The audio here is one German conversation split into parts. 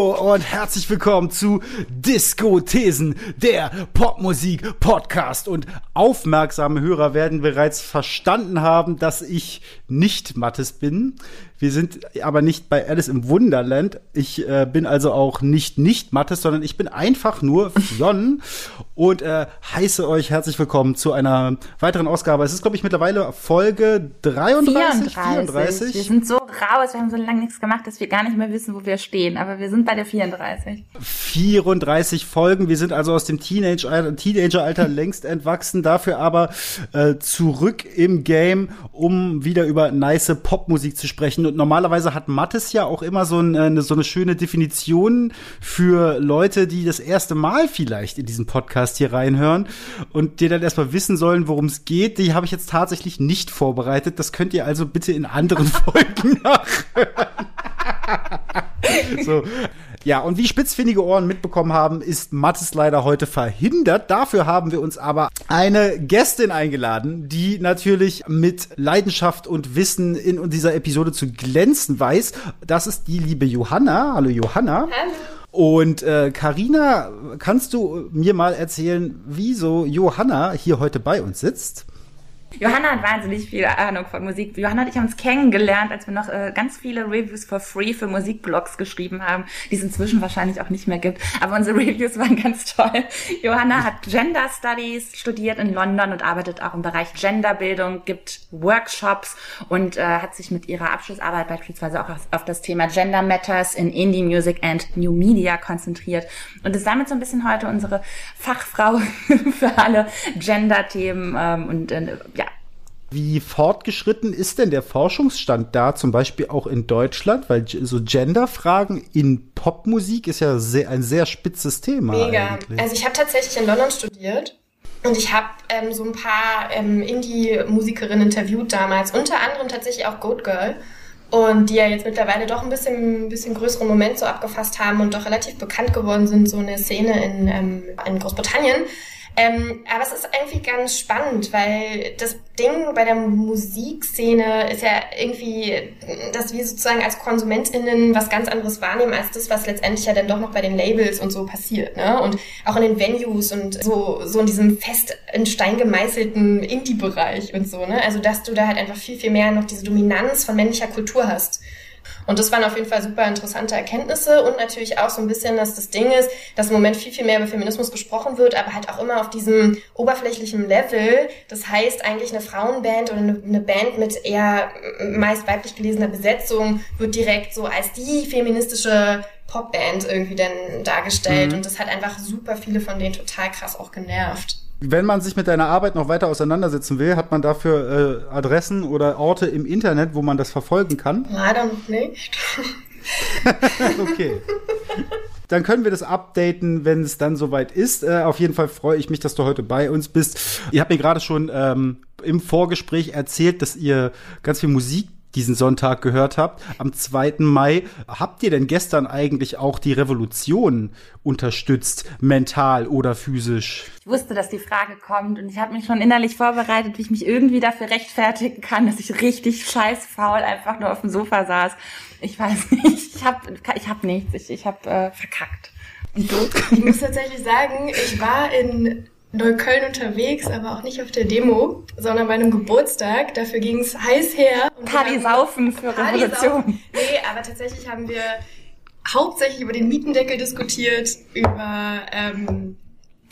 Hallo und herzlich willkommen zu Disco-Thesen, der Popmusik-Podcast. Und aufmerksame Hörer werden bereits verstanden haben, dass ich nicht Mattes bin. Wir sind aber nicht bei Alice im Wunderland. Ich äh, bin also auch nicht nicht Mattes, sondern ich bin einfach nur Fionn und äh, heiße euch herzlich willkommen zu einer weiteren Ausgabe. Es ist, glaube ich, mittlerweile Folge 33, 34. 34. Wir sind so raus, wir haben so lange nichts gemacht, dass wir gar nicht mehr wissen, wo wir stehen. Aber wir sind bei der 34. 34 Folgen. Wir sind also aus dem Teenage-Alter Teenager längst entwachsen, dafür aber äh, zurück im Game, um wieder über nice Popmusik zu sprechen und normalerweise hat Mattes ja auch immer so eine, so eine schöne Definition für Leute, die das erste Mal vielleicht in diesen Podcast hier reinhören und die dann erstmal wissen sollen, worum es geht. Die habe ich jetzt tatsächlich nicht vorbereitet. Das könnt ihr also bitte in anderen Folgen nachhören. so, ja, und wie spitzfindige Ohren mitbekommen haben, ist Mattes leider heute verhindert. Dafür haben wir uns aber eine Gästin eingeladen, die natürlich mit Leidenschaft und Wissen in dieser Episode zu glänzen weiß. Das ist die liebe Johanna. Hallo Johanna. Hallo. Und äh, Karina, kannst du mir mal erzählen, wieso Johanna hier heute bei uns sitzt? Johanna hat wahnsinnig viel Ahnung von Musik. Johanna und ich haben uns kennengelernt, als wir noch äh, ganz viele Reviews for free für Musikblogs geschrieben haben, die es inzwischen wahrscheinlich auch nicht mehr gibt. Aber unsere Reviews waren ganz toll. Johanna hat Gender Studies studiert in London und arbeitet auch im Bereich Genderbildung, gibt Workshops und äh, hat sich mit ihrer Abschlussarbeit beispielsweise auch auf, auf das Thema Gender Matters in Indie Music and New Media konzentriert und ist damit so ein bisschen heute unsere Fachfrau für alle Gender-Themen ähm, und äh, wie fortgeschritten ist denn der Forschungsstand da, zum Beispiel auch in Deutschland? Weil so Genderfragen in Popmusik ist ja sehr, ein sehr spitzes Thema. Mega. Eigentlich. Also ich habe tatsächlich in London studiert und ich habe ähm, so ein paar ähm, Indie-Musikerinnen interviewt damals, unter anderem tatsächlich auch Goat Girl. Und die ja jetzt mittlerweile doch ein bisschen, ein bisschen größeren Moment so abgefasst haben und doch relativ bekannt geworden sind, so eine Szene in, ähm, in Großbritannien. Ähm, aber es ist irgendwie ganz spannend, weil das Ding bei der Musikszene ist ja irgendwie, dass wir sozusagen als KonsumentInnen was ganz anderes wahrnehmen als das, was letztendlich ja dann doch noch bei den Labels und so passiert, ne? Und auch in den Venues und so, so in diesem fest in Stein gemeißelten Indie-Bereich und so, ne? Also, dass du da halt einfach viel, viel mehr noch diese Dominanz von männlicher Kultur hast. Und das waren auf jeden Fall super interessante Erkenntnisse und natürlich auch so ein bisschen, dass das Ding ist, dass im Moment viel, viel mehr über Feminismus gesprochen wird, aber halt auch immer auf diesem oberflächlichen Level. Das heißt, eigentlich eine Frauenband oder eine, Band mit eher meist weiblich gelesener Besetzung wird direkt so als die feministische Popband irgendwie dann dargestellt. Mhm. Und das hat einfach super viele von denen total krass auch genervt. Wenn man sich mit deiner Arbeit noch weiter auseinandersetzen will, hat man dafür äh, Adressen oder Orte im Internet, wo man das verfolgen kann? Leider noch nicht. okay. Dann können wir das updaten, wenn es dann soweit ist. Äh, auf jeden Fall freue ich mich, dass du heute bei uns bist. Ihr habt mir gerade schon ähm, im Vorgespräch erzählt, dass ihr ganz viel Musik diesen Sonntag gehört habt, am 2. Mai. Habt ihr denn gestern eigentlich auch die Revolution unterstützt, mental oder physisch? Ich wusste, dass die Frage kommt und ich habe mich schon innerlich vorbereitet, wie ich mich irgendwie dafür rechtfertigen kann, dass ich richtig scheiß faul einfach nur auf dem Sofa saß. Ich weiß nicht, ich habe ich hab nichts, ich, ich habe äh, verkackt. Und du? Ich muss tatsächlich sagen, ich war in Neukölln unterwegs, aber auch nicht auf der Demo, sondern bei einem Geburtstag. Dafür ging es heiß her. Party saufen für Party Revolution. Saufen. Nee, aber tatsächlich haben wir hauptsächlich über den Mietendeckel diskutiert, über ähm,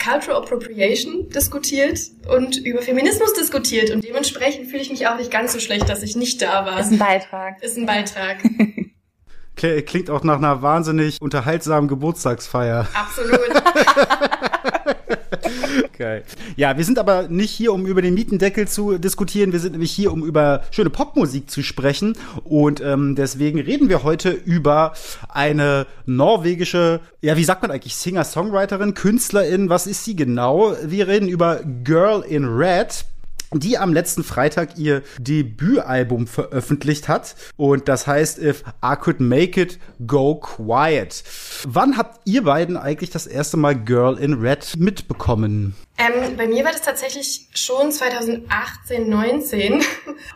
Cultural Appropriation diskutiert und über Feminismus diskutiert. Und dementsprechend fühle ich mich auch nicht ganz so schlecht, dass ich nicht da war. Ist ein Beitrag. Ist ein Beitrag. Klingt auch nach einer wahnsinnig unterhaltsamen Geburtstagsfeier. Absolut. Geil. Ja, wir sind aber nicht hier, um über den Mietendeckel zu diskutieren. Wir sind nämlich hier, um über schöne Popmusik zu sprechen. Und ähm, deswegen reden wir heute über eine norwegische, ja, wie sagt man eigentlich, Singer-Songwriterin, Künstlerin. Was ist sie genau? Wir reden über Girl in Red die am letzten Freitag ihr Debütalbum veröffentlicht hat. Und das heißt If I Could Make It Go Quiet. Wann habt ihr beiden eigentlich das erste Mal Girl in Red mitbekommen? Ähm, bei mir war das tatsächlich schon 2018, 19. Und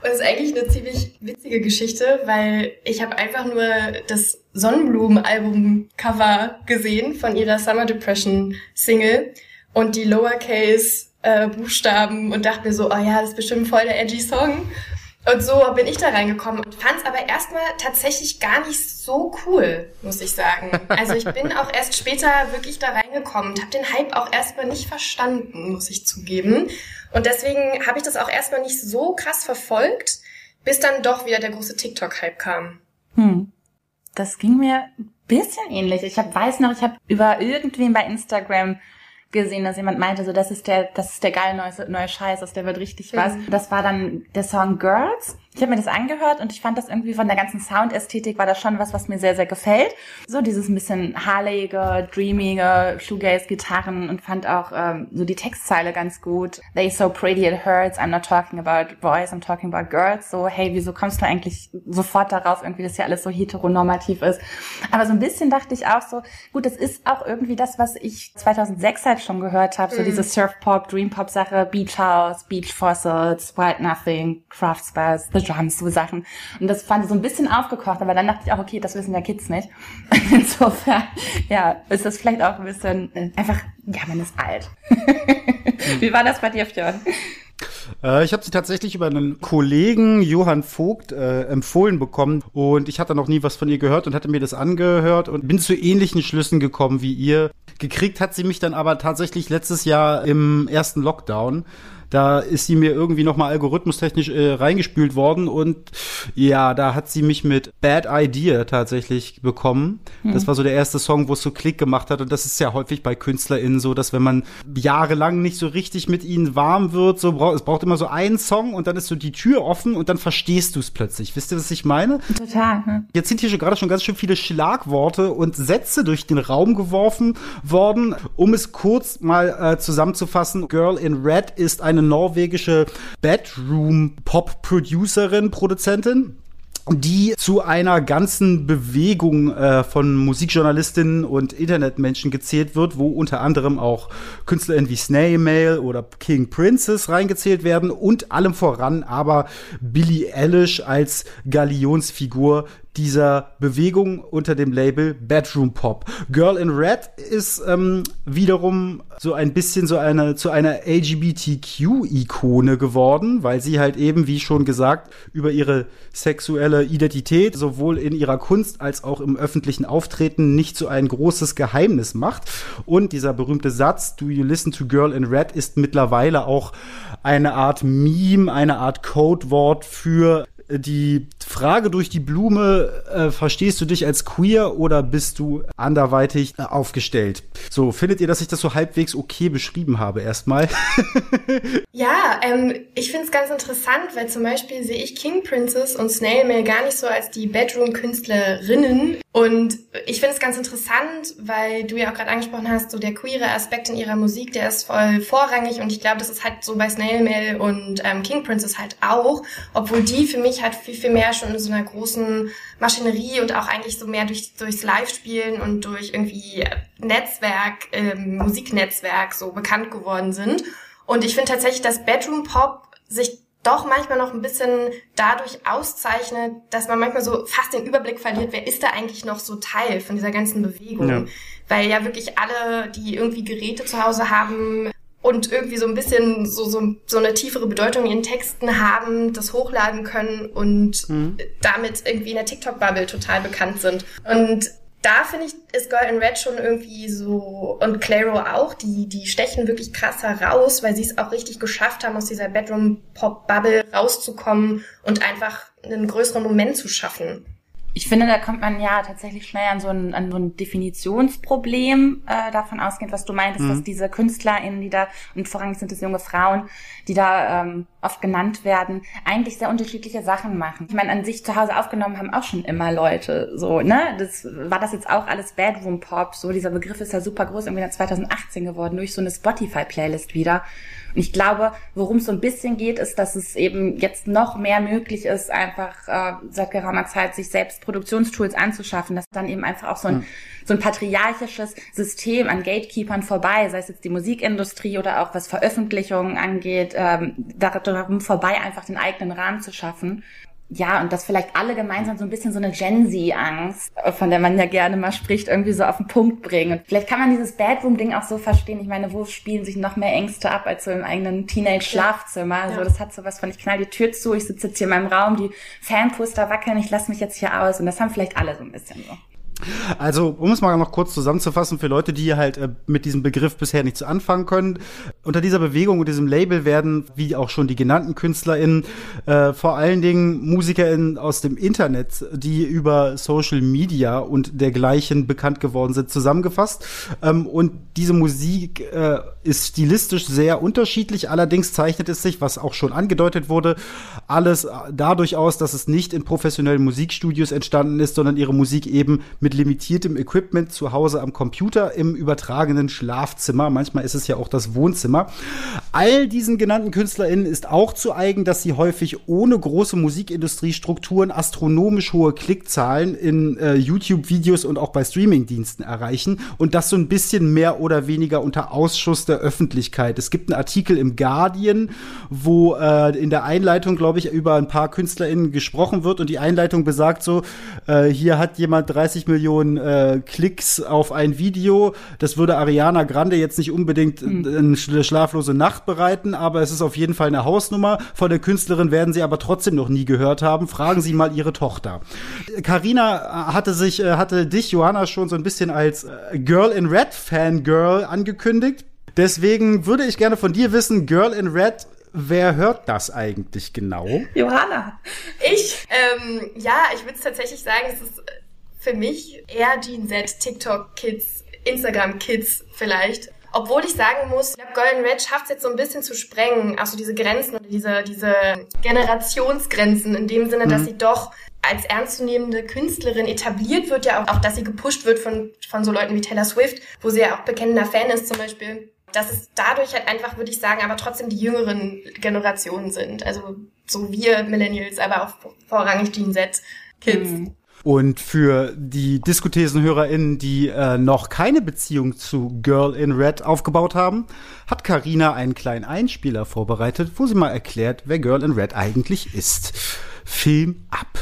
das ist eigentlich eine ziemlich witzige Geschichte, weil ich habe einfach nur das Sonnenblumen-Album-Cover gesehen von ihrer Summer Depression Single und die Lowercase äh, Buchstaben und dachte mir so, oh ja, das ist bestimmt voll der edgy Song. Und so bin ich da reingekommen und fand es aber erstmal tatsächlich gar nicht so cool, muss ich sagen. Also ich bin auch erst später wirklich da reingekommen und habe den Hype auch erstmal nicht verstanden, muss ich zugeben. Und deswegen habe ich das auch erstmal nicht so krass verfolgt, bis dann doch wieder der große TikTok-Hype kam. Hm. Das ging mir ein bisschen ähnlich. Ich hab, weiß noch, ich habe über irgendwen bei Instagram gesehen, dass jemand meinte, so das ist der, das ist der geile neue, neue Scheiß, aus der wird richtig was. Mhm. Das war dann der Song Girls. Ich habe mir das angehört und ich fand das irgendwie von der ganzen Soundästhetik war das schon was, was mir sehr, sehr gefällt. So dieses ein bisschen harlegige, dreamige, Shoegaze-Gitarren und fand auch ähm, so die Textzeile ganz gut. They so pretty it hurts, I'm not talking about boys, I'm talking about girls. So, hey, wieso kommst du eigentlich sofort darauf, irgendwie, dass ja alles so heteronormativ ist. Aber so ein bisschen dachte ich auch so, gut, das ist auch irgendwie das, was ich 2006 halt schon gehört habe, so mhm. diese Surf-Pop, Dream-Pop-Sache, Beach House, Beach Fossils, White Nothing, Craft Spells, The Drums, so Sachen. Und das fand ich so ein bisschen aufgekocht, aber dann dachte ich auch, okay, das wissen ja Kids nicht. Insofern, ja, ist das vielleicht auch ein bisschen äh, einfach, ja, man ist alt. Wie war das bei dir, Fjord? Äh, ich habe sie tatsächlich über einen Kollegen, Johann Vogt, äh, empfohlen bekommen und ich hatte noch nie was von ihr gehört und hatte mir das angehört und bin zu ähnlichen Schlüssen gekommen wie ihr. Gekriegt hat sie mich dann aber tatsächlich letztes Jahr im ersten Lockdown. Da ist sie mir irgendwie nochmal algorithmustechnisch äh, reingespült worden und ja, da hat sie mich mit Bad Idea tatsächlich bekommen. Mhm. Das war so der erste Song, wo es so Klick gemacht hat und das ist ja häufig bei KünstlerInnen so, dass wenn man jahrelang nicht so richtig mit ihnen warm wird, so braucht es braucht immer so einen Song und dann ist so die Tür offen und dann verstehst du es plötzlich. Wisst ihr, was ich meine? Total. Hm. Jetzt sind hier schon gerade schon ganz schön viele Schlagworte und Sätze durch den Raum geworfen worden. Um es kurz mal äh, zusammenzufassen, Girl in Red ist eine norwegische Bedroom-Pop-Producerin, Produzentin die zu einer ganzen Bewegung äh, von Musikjournalistinnen und Internetmenschen gezählt wird, wo unter anderem auch KünstlerInnen wie Snail Mail oder King Princess reingezählt werden und allem voran aber Billie Eilish als Galionsfigur, dieser Bewegung unter dem Label Bedroom Pop. Girl in Red ist ähm, wiederum so ein bisschen so eine zu einer LGBTQ-Ikone geworden, weil sie halt eben, wie schon gesagt, über ihre sexuelle Identität sowohl in ihrer Kunst als auch im öffentlichen Auftreten nicht so ein großes Geheimnis macht. Und dieser berühmte Satz, Do you listen to Girl in Red, ist mittlerweile auch eine Art Meme, eine Art Codewort für die Frage durch die Blume, äh, verstehst du dich als queer oder bist du anderweitig äh, aufgestellt? So, findet ihr, dass ich das so halbwegs okay beschrieben habe erstmal? ja, ähm, ich finde es ganz interessant, weil zum Beispiel sehe ich King Princess und Snail Mail gar nicht so als die Bedroom-Künstlerinnen. Und ich finde es ganz interessant, weil du ja auch gerade angesprochen hast, so der queere Aspekt in ihrer Musik, der ist voll vorrangig und ich glaube, das ist halt so bei Snail Mail und ähm, King Princess halt auch, obwohl die für mich halt viel, viel mehr schon in so einer großen Maschinerie und auch eigentlich so mehr durch, durchs Live-Spielen und durch irgendwie Netzwerk, ähm, Musiknetzwerk so bekannt geworden sind. Und ich finde tatsächlich, dass Bedroom Pop sich doch manchmal noch ein bisschen dadurch auszeichnet, dass man manchmal so fast den Überblick verliert, wer ist da eigentlich noch so Teil von dieser ganzen Bewegung. Ja. Weil ja wirklich alle, die irgendwie Geräte zu Hause haben, und irgendwie so ein bisschen so, so, so eine tiefere Bedeutung in ihren Texten haben, das hochladen können und mhm. damit irgendwie in der TikTok-Bubble total bekannt sind. Und da finde ich, ist Girl in Red schon irgendwie so, und Clairo auch, die, die stechen wirklich krass heraus, weil sie es auch richtig geschafft haben, aus dieser Bedroom-Pop-Bubble rauszukommen und einfach einen größeren Moment zu schaffen. Ich finde, da kommt man ja tatsächlich schnell an so ein, an so ein Definitionsproblem äh, davon ausgehend, was du meintest, mhm. dass diese KünstlerInnen, die da, und vorrangig sind es junge Frauen, die da ähm, oft genannt werden, eigentlich sehr unterschiedliche Sachen machen. Ich meine, an sich zu Hause aufgenommen haben auch schon immer Leute, so, ne? Das war das jetzt auch alles Bedroom Pop, so dieser Begriff ist ja super groß, irgendwie 2018 geworden, durch so eine Spotify-Playlist wieder. Und ich glaube, worum es so ein bisschen geht, ist, dass es eben jetzt noch mehr möglich ist, einfach äh, seit geraumer Zeit sich selbst Produktionstools anzuschaffen, dass dann eben einfach auch so ein, mhm. So ein patriarchisches System an Gatekeepern vorbei, sei es jetzt die Musikindustrie oder auch was Veröffentlichungen angeht, ähm, darum vorbei einfach den eigenen Rahmen zu schaffen ja, und dass vielleicht alle gemeinsam so ein bisschen so eine Gen Z-Angst, von der man ja gerne mal spricht, irgendwie so auf den Punkt bringen. Und vielleicht kann man dieses Bedroom-Ding auch so verstehen. Ich meine, wo spielen sich noch mehr Ängste ab als so im eigenen Teenage-Schlafzimmer? Ja. Also das hat so was von, ich knall die Tür zu, ich sitze jetzt hier in meinem Raum, die Fanposter wackeln, ich lasse mich jetzt hier aus. Und das haben vielleicht alle so ein bisschen so. Also, um es mal noch kurz zusammenzufassen, für Leute, die halt äh, mit diesem Begriff bisher nichts anfangen können, unter dieser Bewegung und diesem Label werden, wie auch schon die genannten KünstlerInnen, äh, vor allen Dingen MusikerInnen aus dem Internet, die über Social Media und dergleichen bekannt geworden sind, zusammengefasst. Ähm, und diese Musik äh, ist stilistisch sehr unterschiedlich, allerdings zeichnet es sich, was auch schon angedeutet wurde, alles dadurch aus, dass es nicht in professionellen Musikstudios entstanden ist, sondern ihre Musik eben mit limitiertem Equipment zu Hause am Computer im übertragenen Schlafzimmer. Manchmal ist es ja auch das Wohnzimmer. All diesen genannten KünstlerInnen ist auch zu eigen, dass sie häufig ohne große Musikindustriestrukturen astronomisch hohe Klickzahlen in äh, YouTube-Videos und auch bei Streamingdiensten erreichen und das so ein bisschen mehr oder weniger unter Ausschuss der Öffentlichkeit. Es gibt einen Artikel im Guardian, wo äh, in der Einleitung, glaube ich, über ein paar KünstlerInnen gesprochen wird und die Einleitung besagt so, äh, hier hat jemand 30 Millionen äh, Klicks auf ein Video. Das würde Ariana Grande jetzt nicht unbedingt mhm. eine schlaflose Nacht bereiten, aber es ist auf jeden Fall eine Hausnummer. Von der Künstlerin werden Sie aber trotzdem noch nie gehört haben. Fragen Sie mal Ihre Tochter. Carina hatte sich, äh, hatte dich, Johanna, schon so ein bisschen als äh, Girl in Red Fangirl angekündigt. Deswegen würde ich gerne von dir wissen, Girl in Red, Wer hört das eigentlich genau? Johanna. Ich, ähm, ja, ich würde tatsächlich sagen, es ist für mich eher Gen Z, TikTok Kids, Instagram Kids vielleicht. Obwohl ich sagen muss, ich glaube, Golden Red schafft es jetzt so ein bisschen zu sprengen, also diese Grenzen oder diese, diese Generationsgrenzen in dem Sinne, mhm. dass sie doch als ernstzunehmende Künstlerin etabliert wird, ja auch, auch, dass sie gepusht wird von, von so Leuten wie Taylor Swift, wo sie ja auch bekennender Fan ist zum Beispiel. Dass es dadurch halt einfach, würde ich sagen, aber trotzdem die jüngeren Generationen sind. Also so wir Millennials, aber auch vorrangig Gen Z Kids. Mhm. Und für die Diskothesenhörerinnen, die äh, noch keine Beziehung zu Girl in Red aufgebaut haben, hat Karina einen kleinen Einspieler vorbereitet, wo sie mal erklärt, wer Girl in Red eigentlich ist. Film ab.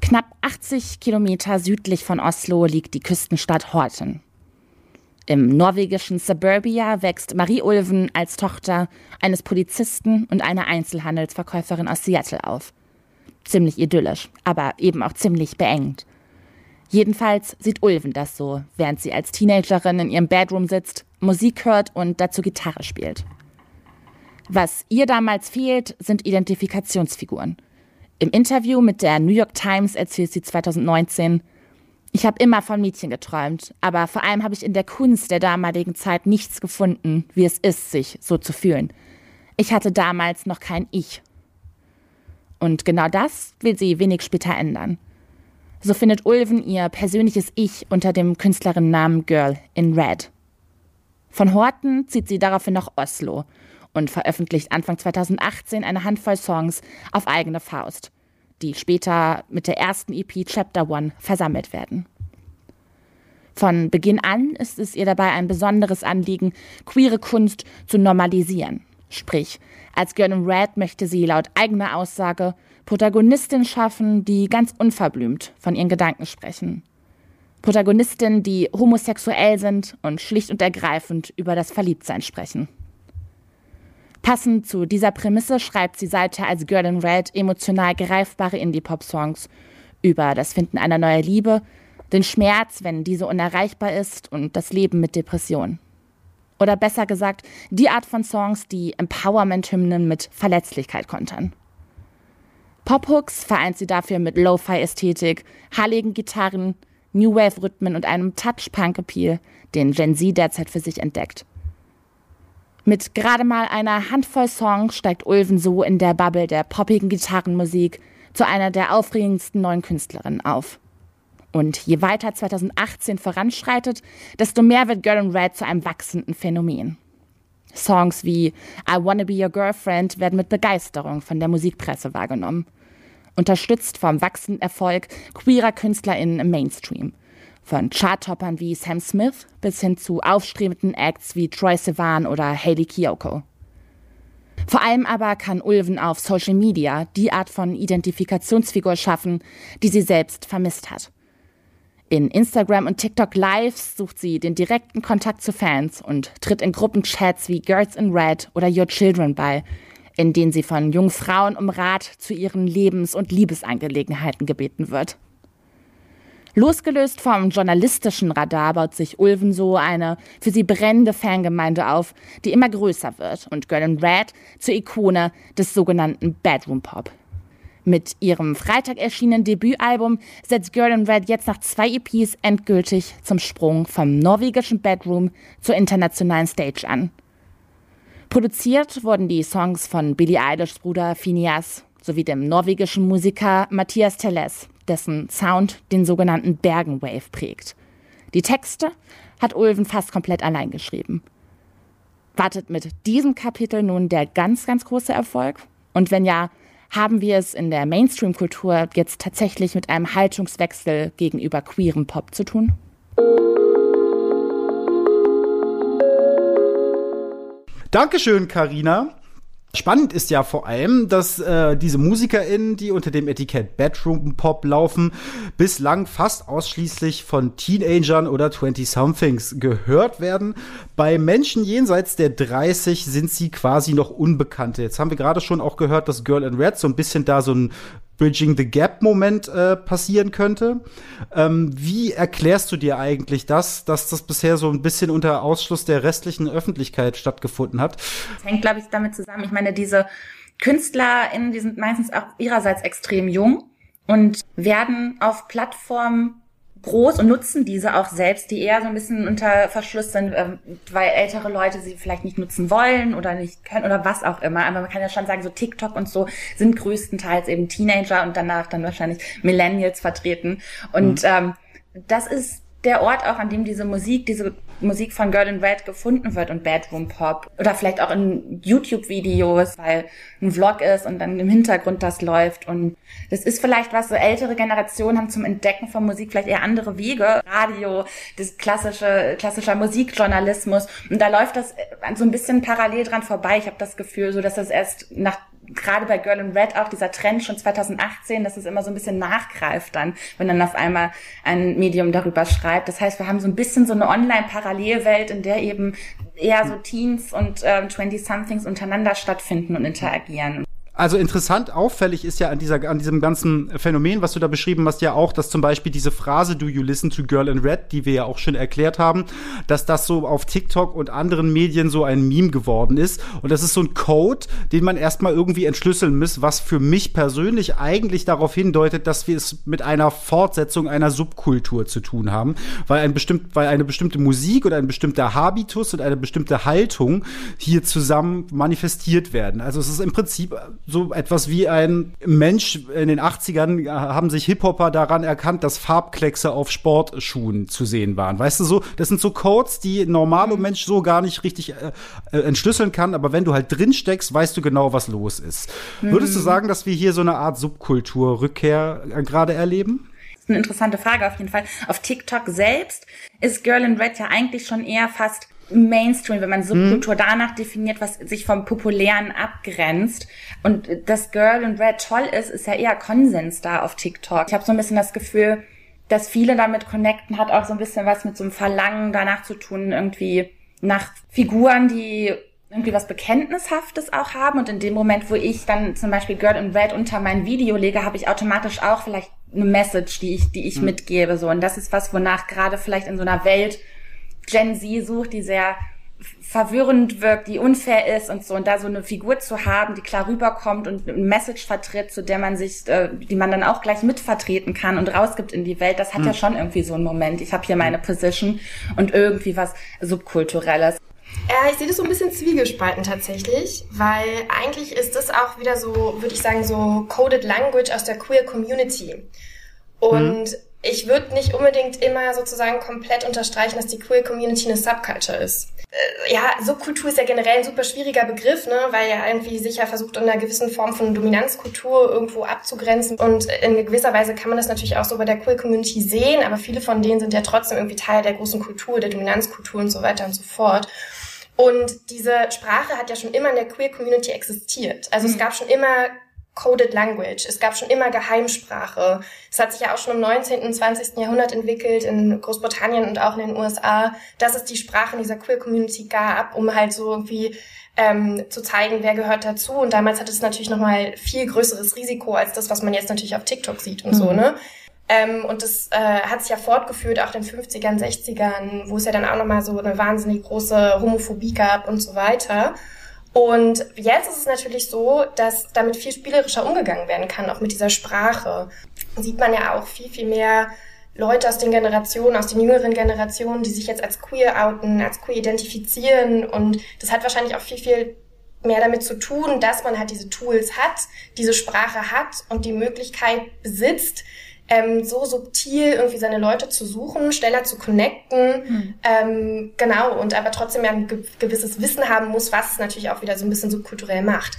Knapp 80 Kilometer südlich von Oslo liegt die Küstenstadt Horten. Im norwegischen Suburbia wächst Marie Ulven als Tochter eines Polizisten und einer Einzelhandelsverkäuferin aus Seattle auf. Ziemlich idyllisch, aber eben auch ziemlich beengt. Jedenfalls sieht Ulven das so, während sie als Teenagerin in ihrem Bedroom sitzt, Musik hört und dazu Gitarre spielt. Was ihr damals fehlt, sind Identifikationsfiguren. Im Interview mit der New York Times erzählt sie 2019, ich habe immer von Mädchen geträumt, aber vor allem habe ich in der Kunst der damaligen Zeit nichts gefunden, wie es ist, sich so zu fühlen. Ich hatte damals noch kein Ich. Und genau das will sie wenig später ändern. So findet Ulven ihr persönliches Ich unter dem Künstlerinnennamen Girl in Red. Von Horten zieht sie daraufhin nach Oslo und veröffentlicht Anfang 2018 eine Handvoll Songs auf eigene Faust die später mit der ersten EP Chapter One versammelt werden. Von Beginn an ist es ihr dabei ein besonderes Anliegen, queere Kunst zu normalisieren. Sprich, als Girl in Red möchte sie laut eigener Aussage Protagonistinnen schaffen, die ganz unverblümt von ihren Gedanken sprechen. Protagonistinnen, die homosexuell sind und schlicht und ergreifend über das Verliebtsein sprechen. Passend zu dieser Prämisse schreibt sie seither als Girl in Red emotional greifbare Indie-Pop-Songs über das Finden einer neuen Liebe, den Schmerz, wenn diese unerreichbar ist und das Leben mit Depression. Oder besser gesagt, die Art von Songs, die Empowerment-Hymnen mit Verletzlichkeit kontern. Pop-Hooks vereint sie dafür mit Lo-Fi-Ästhetik, halligen Gitarren, New Wave-Rhythmen und einem Touch-Punk-Appeal, den Gen Z derzeit für sich entdeckt. Mit gerade mal einer Handvoll Songs steigt Ulven so in der Bubble der poppigen Gitarrenmusik zu einer der aufregendsten neuen Künstlerinnen auf. Und je weiter 2018 voranschreitet, desto mehr wird Girl in Red zu einem wachsenden Phänomen. Songs wie I Wanna Be Your Girlfriend werden mit Begeisterung von der Musikpresse wahrgenommen. Unterstützt vom wachsenden Erfolg queerer KünstlerInnen im Mainstream – von Charttoppern wie Sam Smith bis hin zu aufstrebenden Acts wie Troy Sivan oder Hayley Kiyoko. Vor allem aber kann Ulven auf Social Media die Art von Identifikationsfigur schaffen, die sie selbst vermisst hat. In Instagram und TikTok Lives sucht sie den direkten Kontakt zu Fans und tritt in Gruppenchats wie Girls in Red oder Your Children bei, in denen sie von jungen Frauen um Rat zu ihren Lebens- und Liebesangelegenheiten gebeten wird. Losgelöst vom journalistischen Radar baut sich Ulven so eine für sie brennende Fangemeinde auf, die immer größer wird und Girl in Red zur Ikone des sogenannten Bedroom Pop. Mit ihrem Freitag erschienenen Debütalbum setzt Girl in Red jetzt nach zwei EPs endgültig zum Sprung vom norwegischen Bedroom zur internationalen Stage an. Produziert wurden die Songs von Billie Eilishs Bruder Phineas sowie dem norwegischen Musiker Matthias Telles dessen Sound den sogenannten Bergenwave prägt. Die Texte hat Ulven fast komplett allein geschrieben. Wartet mit diesem Kapitel nun der ganz, ganz große Erfolg? Und wenn ja, haben wir es in der Mainstream-Kultur jetzt tatsächlich mit einem Haltungswechsel gegenüber queerem Pop zu tun? Dankeschön, Karina. Spannend ist ja vor allem, dass äh, diese MusikerInnen, die unter dem Etikett Bedroom Pop laufen, bislang fast ausschließlich von Teenagern oder 20-somethings gehört werden. Bei Menschen jenseits der 30 sind sie quasi noch Unbekannte. Jetzt haben wir gerade schon auch gehört, dass Girl in Red so ein bisschen da so ein Bridging the Gap-Moment äh, passieren könnte. Ähm, wie erklärst du dir eigentlich das, dass das bisher so ein bisschen unter Ausschluss der restlichen Öffentlichkeit stattgefunden hat? Das hängt, glaube ich, damit zusammen. Ich meine, diese KünstlerInnen, die sind meistens auch ihrerseits extrem jung und werden auf Plattformen groß und nutzen diese auch selbst, die eher so ein bisschen unter Verschluss sind, äh, weil ältere Leute sie vielleicht nicht nutzen wollen oder nicht können oder was auch immer. Aber man kann ja schon sagen, so TikTok und so sind größtenteils eben Teenager und danach dann wahrscheinlich Millennials vertreten. Und mhm. ähm, das ist der Ort auch, an dem diese Musik, diese Musik von Girl in Red gefunden wird und Bedroom Pop. Oder vielleicht auch in YouTube-Videos, weil ein Vlog ist und dann im Hintergrund das läuft. Und das ist vielleicht was, so ältere Generationen haben zum Entdecken von Musik vielleicht eher andere Wege. Radio, das klassische, klassischer Musikjournalismus. Und da läuft das so ein bisschen parallel dran vorbei. Ich habe das Gefühl, so dass das erst nach gerade bei Girl in Red auch dieser Trend schon 2018, dass es immer so ein bisschen nachgreift dann, wenn dann auf einmal ein Medium darüber schreibt. Das heißt, wir haben so ein bisschen so eine Online-Parallelwelt, in der eben eher so Teens und ähm, 20-somethings untereinander stattfinden und interagieren. Also interessant, auffällig ist ja an, dieser, an diesem ganzen Phänomen, was du da beschrieben hast, ja auch, dass zum Beispiel diese Phrase Do you listen to Girl in Red, die wir ja auch schon erklärt haben, dass das so auf TikTok und anderen Medien so ein Meme geworden ist. Und das ist so ein Code, den man erstmal irgendwie entschlüsseln muss, was für mich persönlich eigentlich darauf hindeutet, dass wir es mit einer Fortsetzung einer Subkultur zu tun haben, weil ein bestimmt, weil eine bestimmte Musik oder ein bestimmter Habitus und eine bestimmte Haltung hier zusammen manifestiert werden. Also es ist im Prinzip so etwas wie ein Mensch in den 80ern äh, haben sich Hip-Hopper daran erkannt, dass Farbkleckse auf Sportschuhen zu sehen waren. Weißt du so, das sind so Codes, die normale mhm. Mensch so gar nicht richtig äh, äh, entschlüsseln kann, aber wenn du halt drin steckst, weißt du genau, was los ist. Mhm. Würdest du sagen, dass wir hier so eine Art Subkulturrückkehr äh, gerade erleben? Das ist eine interessante Frage auf jeden Fall. Auf TikTok selbst ist Girl in Red ja eigentlich schon eher fast Mainstream, wenn man Subkultur hm. danach definiert, was sich vom Populären abgrenzt. Und dass Girl in Red toll ist, ist ja eher Konsens da auf TikTok. Ich habe so ein bisschen das Gefühl, dass viele damit connecten, hat auch so ein bisschen was mit so einem Verlangen danach zu tun, irgendwie nach Figuren, die irgendwie was Bekenntnishaftes auch haben. Und in dem Moment, wo ich dann zum Beispiel Girl in Red unter mein Video lege, habe ich automatisch auch vielleicht eine Message, die ich, die ich hm. mitgebe. So. Und das ist was, wonach gerade vielleicht in so einer Welt Gen Z sucht, die sehr verwirrend wirkt, die unfair ist und so und da so eine Figur zu haben, die klar rüberkommt und eine Message vertritt, zu der man sich, äh, die man dann auch gleich mitvertreten kann und rausgibt in die Welt, das hat hm. ja schon irgendwie so einen Moment. Ich habe hier meine Position und irgendwie was subkulturelles. Ja, ich sehe das so ein bisschen zwiegespalten tatsächlich, weil eigentlich ist das auch wieder so, würde ich sagen, so coded language aus der queer Community. Und hm ich würde nicht unbedingt immer sozusagen komplett unterstreichen, dass die Queer Community eine Subculture ist. Äh, ja, Subkultur ist ja generell ein super schwieriger Begriff, ne, weil ja irgendwie sich ja versucht, in einer gewissen Form von Dominanzkultur irgendwo abzugrenzen. Und in gewisser Weise kann man das natürlich auch so bei der Queer Community sehen, aber viele von denen sind ja trotzdem irgendwie Teil der großen Kultur, der Dominanzkultur und so weiter und so fort. Und diese Sprache hat ja schon immer in der Queer Community existiert. Also mhm. es gab schon immer Coded Language. Es gab schon immer Geheimsprache. Es hat sich ja auch schon im 19. und 20. Jahrhundert entwickelt, in Großbritannien und auch in den USA, dass es die Sprache in dieser Queer Community gab, um halt so irgendwie ähm, zu zeigen, wer gehört dazu. Und damals hatte es natürlich nochmal viel größeres Risiko als das, was man jetzt natürlich auf TikTok sieht und mhm. so, ne? Ähm, und das äh, hat sich ja fortgeführt, auch in den 50ern, 60ern, wo es ja dann auch nochmal so eine wahnsinnig große Homophobie gab und so weiter. Und jetzt ist es natürlich so, dass damit viel spielerischer umgegangen werden kann, auch mit dieser Sprache. Sieht man ja auch viel, viel mehr Leute aus den Generationen, aus den jüngeren Generationen, die sich jetzt als queer outen, als queer identifizieren. Und das hat wahrscheinlich auch viel, viel mehr damit zu tun, dass man halt diese Tools hat, diese Sprache hat und die Möglichkeit besitzt, ähm, so subtil irgendwie seine Leute zu suchen, schneller zu connecten, mhm. ähm, genau, und aber trotzdem ja ein ge gewisses Wissen haben muss, was es natürlich auch wieder so ein bisschen subkulturell macht.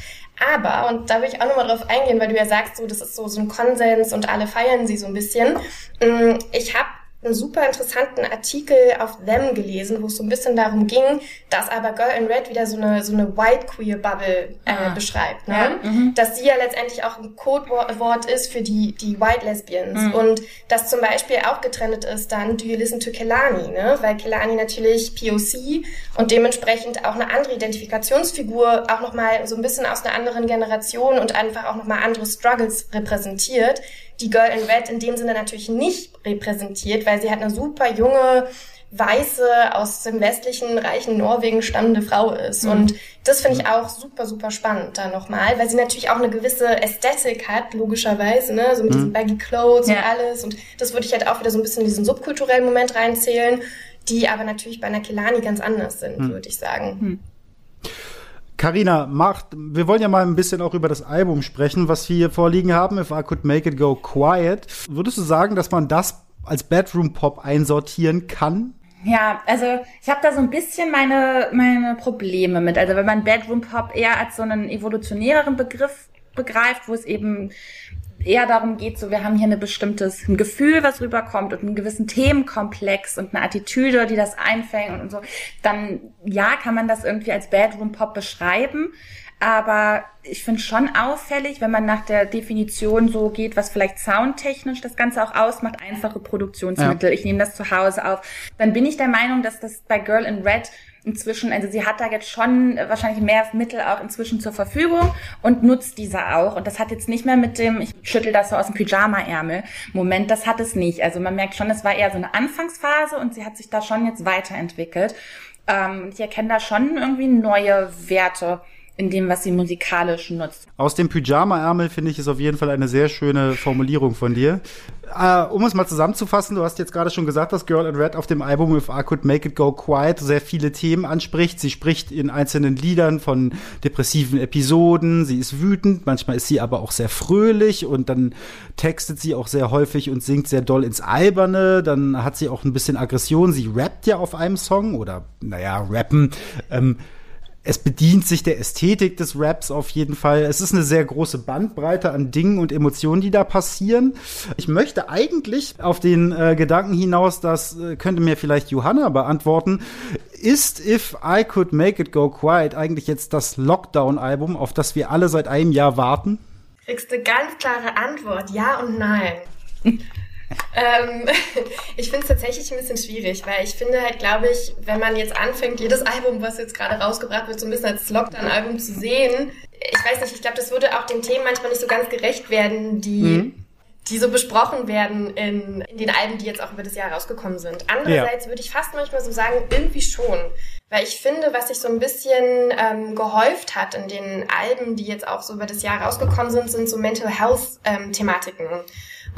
Aber, und da will ich auch nochmal drauf eingehen, weil du ja sagst, so, das ist so, so ein Konsens und alle feiern sie so ein bisschen. Mm, ich habe einen super interessanten Artikel auf Them gelesen, wo es so ein bisschen darum ging, dass aber Girl in Red wieder so eine so eine White Queer Bubble äh, ah. beschreibt, ne? Ja, mhm. dass sie ja letztendlich auch ein Codewort ist für die die White Lesbians mhm. und dass zum Beispiel auch getrennt ist dann Do You Listen to Kelani, ne? Weil Kelani natürlich POC und dementsprechend auch eine andere Identifikationsfigur, auch noch mal so ein bisschen aus einer anderen Generation und einfach auch noch mal andere Struggles repräsentiert die Girl in Red in dem Sinne natürlich nicht repräsentiert, weil sie halt eine super junge, weiße, aus dem westlichen, reichen Norwegen stammende Frau ist. Mhm. Und das finde ich auch super, super spannend da nochmal, weil sie natürlich auch eine gewisse Ästhetik hat, logischerweise, ne, so mit mhm. diesen baggy Clothes ja. und alles. Und das würde ich halt auch wieder so ein bisschen in diesen subkulturellen Moment reinzählen, die aber natürlich bei einer Kelani ganz anders sind, mhm. würde ich sagen. Carina, macht, wir wollen ja mal ein bisschen auch über das Album sprechen, was wir hier vorliegen haben, If I Could Make It Go Quiet. Würdest du sagen, dass man das als Bedroom Pop einsortieren kann? Ja, also ich habe da so ein bisschen meine, meine Probleme mit. Also wenn man Bedroom Pop eher als so einen evolutionäreren Begriff begreift, wo es eben eher darum geht, so wir haben hier eine bestimmtes ein Gefühl, was rüberkommt und einen gewissen Themenkomplex und eine Attitüde, die das einfängt und so, dann ja, kann man das irgendwie als Bedroom Pop beschreiben. Aber ich finde schon auffällig, wenn man nach der Definition so geht, was vielleicht soundtechnisch das Ganze auch ausmacht, einfache Produktionsmittel. Ja. Ich nehme das zu Hause auf. Dann bin ich der Meinung, dass das bei Girl in Red inzwischen, also sie hat da jetzt schon wahrscheinlich mehr Mittel auch inzwischen zur Verfügung und nutzt diese auch. Und das hat jetzt nicht mehr mit dem, ich schüttel das so aus dem Pyjama-Ärmel, Moment, das hat es nicht. Also man merkt schon, es war eher so eine Anfangsphase und sie hat sich da schon jetzt weiterentwickelt. Ähm, ich erkenne da schon irgendwie neue Werte in dem, was sie musikalisch nutzt. Aus dem Pyjama-Ärmel finde ich ist auf jeden Fall eine sehr schöne Formulierung von dir. Uh, um es mal zusammenzufassen, du hast jetzt gerade schon gesagt, dass Girl in Red auf dem Album If I Could Make It Go Quiet sehr viele Themen anspricht. Sie spricht in einzelnen Liedern von depressiven Episoden, sie ist wütend, manchmal ist sie aber auch sehr fröhlich und dann textet sie auch sehr häufig und singt sehr doll ins Alberne. Dann hat sie auch ein bisschen Aggression. Sie rappt ja auf einem Song oder, naja, rappen. Ähm, es bedient sich der Ästhetik des Raps auf jeden Fall. Es ist eine sehr große Bandbreite an Dingen und Emotionen, die da passieren. Ich möchte eigentlich auf den äh, Gedanken hinaus, das äh, könnte mir vielleicht Johanna beantworten. Ist If I Could Make It Go Quiet eigentlich jetzt das Lockdown-Album, auf das wir alle seit einem Jahr warten? Kriegst du ganz klare Antwort, ja und nein. ähm, ich finde es tatsächlich ein bisschen schwierig, weil ich finde halt, glaube ich, wenn man jetzt anfängt, jedes Album, was jetzt gerade rausgebracht wird, so ein bisschen als Lockdown-Album zu sehen, ich weiß nicht, ich glaube, das würde auch den Themen manchmal nicht so ganz gerecht werden, die mhm die so besprochen werden in, in den Alben, die jetzt auch über das Jahr rausgekommen sind. Andererseits ja. würde ich fast manchmal so sagen, irgendwie schon. Weil ich finde, was sich so ein bisschen ähm, gehäuft hat in den Alben, die jetzt auch so über das Jahr rausgekommen sind, sind so Mental Health ähm.